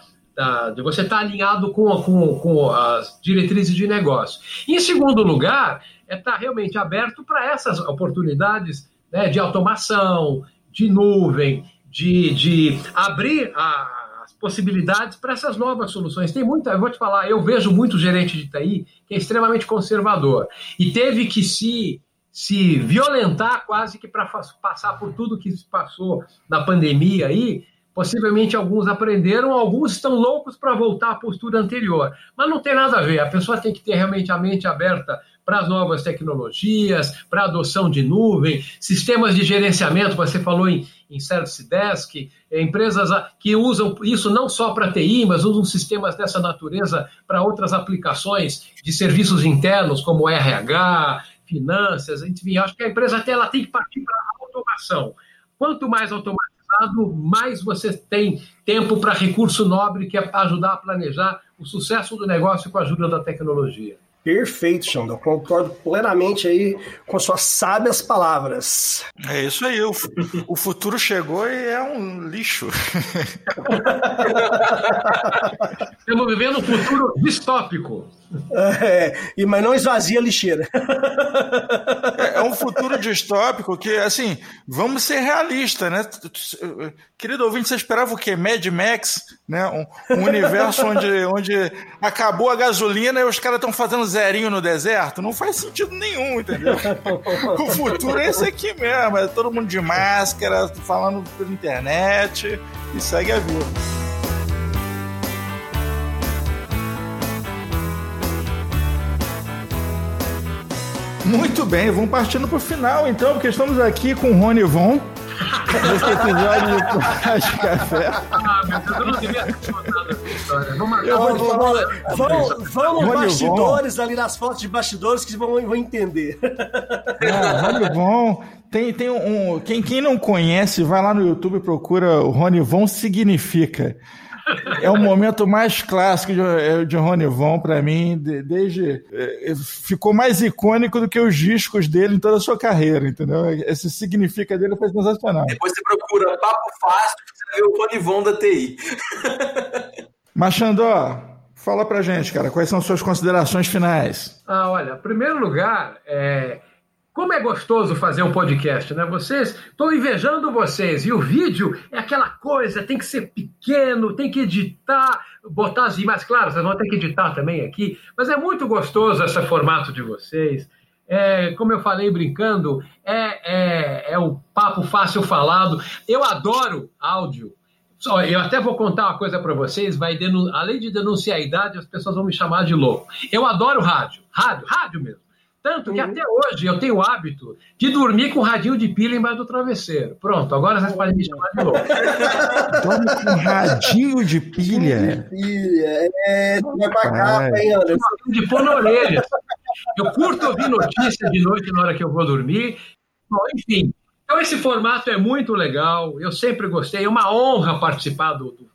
de você estar alinhado com, com, com as diretrizes de negócio. Em segundo lugar, é estar realmente aberto para essas oportunidades né, de automação, de nuvem, de, de abrir as possibilidades para essas novas soluções. Tem muita, eu vou te falar, eu vejo muito gerente de TI que é extremamente conservador e teve que se se violentar quase que para passar por tudo que se passou na pandemia aí, possivelmente alguns aprenderam, alguns estão loucos para voltar à postura anterior. Mas não tem nada a ver, a pessoa tem que ter realmente a mente aberta para as novas tecnologias, para a adoção de nuvem, sistemas de gerenciamento, você falou em, em Service Desk, empresas que usam isso não só para TI, mas usam sistemas dessa natureza para outras aplicações de serviços internos, como RH, finanças, enfim, acho que a empresa até ela tem que partir para a automação. Quanto mais mais você tem tempo para recurso nobre, que é ajudar a planejar o sucesso do negócio com a ajuda da tecnologia. Perfeito, Xandão. Concordo plenamente aí com suas sábias palavras. É isso aí, o, *laughs* o futuro chegou e é um lixo. *laughs* Estamos vivendo um futuro distópico. É, e, mas não esvazia a lixeira. É, é um futuro distópico que, assim, vamos ser realistas, né? Querido ouvinte, você esperava o quê? Mad Max, né? Um, um universo *laughs* onde, onde acabou a gasolina e os caras estão fazendo zerinho no deserto? Não faz sentido nenhum, entendeu? *laughs* O futuro é esse aqui mesmo, é todo mundo de máscara, falando pela internet e segue a vida. Muito bem, vamos partindo para o final então, porque estamos aqui com o Rony Von. Nesse episódio do Podcast Café. Ah, meu Deus, eu não devia ter contado essa história. Vamos Eu vou te vão, vão nos bastidores, ali nas fotos de bastidores, que vão, vão entender. É, Rony Von. Tem, tem um. Quem, quem não conhece, vai lá no YouTube e procura o Rony Von Significa. É o momento mais clássico de, de Rony Von para mim, de- desde. eh, Ficou mais icônico do que os discos dele em toda a sua carreira, entendeu? Esse significa dele foi sensacional. Depois você procura Papo Fácil, você vai ver o Ronivon da TI. *laughs* Mas, Xandó, Fala pra gente, cara, quais são suas considerações finais? Ah, olha, em primeiro lugar, é, como é gostoso fazer um podcast, né? Vocês, estou invejando vocês. E o vídeo é aquela coisa, tem que ser pequeno, tem que editar, botar as imagens. Claro, vocês vão ter que editar também aqui, mas é muito gostoso esse formato de vocês. É, como eu falei brincando, é, é, é o papo fácil falado. Eu adoro áudio. Eu até vou contar uma coisa para vocês, vai além de denunciar a idade, as pessoas vão me chamar de louco. Eu adoro rádio, rádio, rádio mesmo. Tanto que uhum. até hoje eu tenho o hábito de dormir com um radinho de pilha embaixo do travesseiro. Pronto, agora vocês podem me chamar de louco. Dorme com radinho de pilha? De pilha, é. Vai pra capa, hein, Anderson? De pôr na orelha. Eu curto ouvir notícia de noite na hora que eu vou dormir. Bom, enfim, então esse formato é muito legal. Eu sempre gostei. É uma honra participar do, do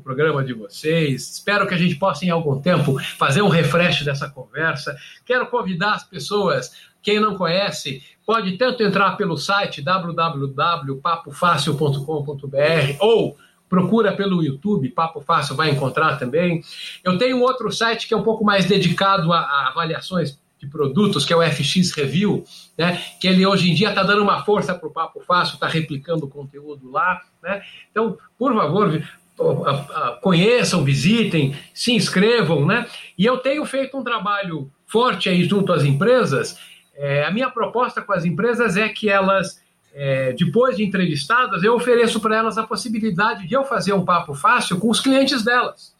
programa de vocês. Espero que a gente possa, em algum tempo, fazer um refresh dessa conversa. Quero convidar as pessoas, quem não conhece, pode tanto entrar pelo site www.papofácil.com.br ou procura pelo YouTube, Papo Fácil vai encontrar também. Eu tenho outro site que é um pouco mais dedicado a, a avaliações de produtos, que é o FX Review, né? que ele hoje em dia está dando uma força para o Papo Fácil, está replicando o conteúdo lá. Né? Então, por favor, conheçam, visitem, se inscrevam, né? E eu tenho feito um trabalho forte aí junto às empresas. É, a minha proposta com as empresas é que elas, é, depois de entrevistadas, eu ofereço para elas a possibilidade de eu fazer um papo fácil com os clientes delas.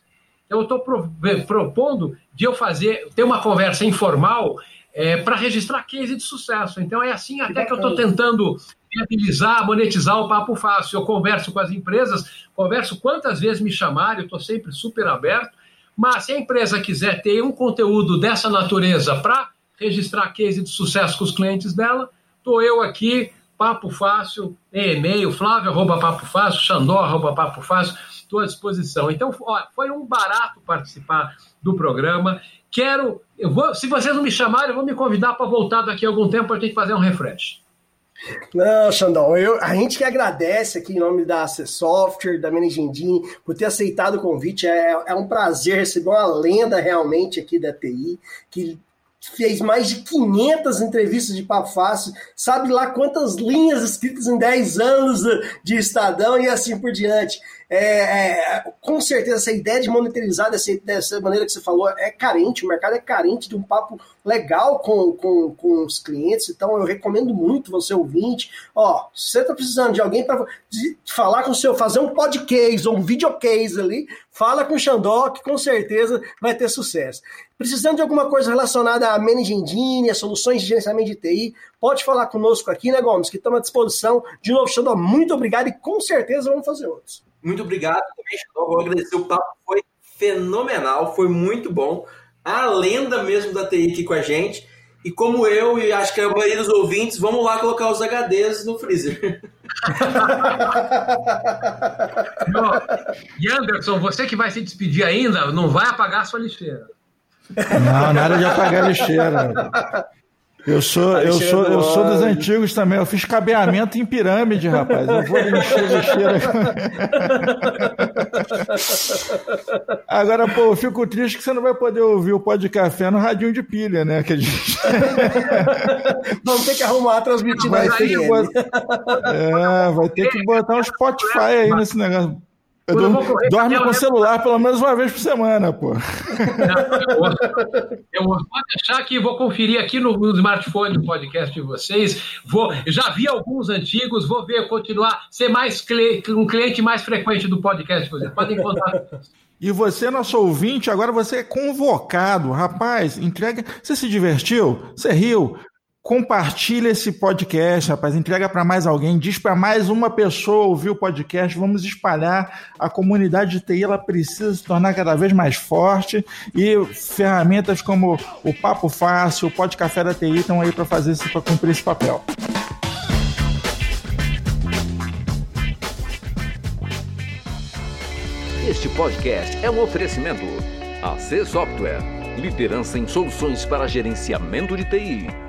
Eu estou pro, propondo de eu fazer, ter uma conversa informal é, para registrar case de sucesso. Então é assim até que eu estou tentando viabilizar, monetizar o papo fácil. Eu converso com as empresas, converso quantas vezes me chamarem, eu estou sempre super aberto. Mas se a empresa quiser ter um conteúdo dessa natureza para registrar case de sucesso com os clientes dela, estou eu aqui, Papo Fácil, e-mail, flávio, arroba Papo Fácil, xandó, arroba Papo Fácil, estou à disposição. Então, ó, foi um barato participar do programa. Quero, eu vou, se vocês não me chamarem, eu vou me convidar para voltar daqui a algum tempo para a gente fazer um refresh. Não, Xandão, eu, a gente que agradece aqui em nome da AC Software, da Menegendini, por ter aceitado o convite. É, é um prazer receber uma lenda realmente aqui da TI, que fez mais de 500 entrevistas de papo fácil, sabe lá quantas linhas escritas em 10 anos de Estadão e assim por diante. É, é, com certeza, essa ideia de monetarizar dessa, dessa maneira que você falou é carente, o mercado é carente de um papo legal com, com, com os clientes, então eu recomendo muito você ouvinte. Ó, você está precisando de alguém para falar com o seu, fazer um podcast ou um videocase ali, fala com o Xandó, que com certeza vai ter sucesso. Precisando de alguma coisa relacionada a Managing a soluções de gerenciamento de TI, pode falar conosco aqui, né, Gomes, que estamos à disposição. De novo, Xandó, muito obrigado e com certeza vamos fazer outros. Muito obrigado também, Vou agradecer. O papo foi fenomenal, foi muito bom. A lenda mesmo da TI aqui com a gente. E como eu e acho que a maioria dos ouvintes, vamos lá colocar os HDs no freezer. *laughs* e Anderson, você que vai se despedir ainda, não vai apagar a sua lixeira. Não, nada de apagar a lixeira. Eu sou, eu sou, eu sou dos antigos também. Eu fiz cabeamento em pirâmide, rapaz. Eu vou encher lixeira. *laughs* Agora, pô, eu fico triste que você não vai poder ouvir o pó de café no radinho de pilha, né? Que a gente... *laughs* Vamos ter que arrumar transmitindo vai ter que botar... É, vai ter que botar um Spotify aí nesse negócio. Eu dorme, dorme com o celular pelo menos uma vez por semana, pô. eu, vou deixar aqui, vou conferir aqui no, no smartphone o podcast de vocês. Vou, já vi alguns antigos, vou ver, continuar, ser mais um cliente mais frequente do podcast de vocês. Podem contar. E você, nosso ouvinte, agora você é convocado. Rapaz, entrega. Você se divertiu? Você riu? Compartilha esse podcast, rapaz. Entrega para mais alguém, diz para mais uma pessoa ouvir o podcast. Vamos espalhar. A comunidade de TI ela precisa se tornar cada vez mais forte e ferramentas como o Papo Fácil, o Pod Café da TI estão aí para fazer para cumprir esse papel. Este podcast é um oferecimento. AC Software, liderança em soluções para gerenciamento de TI.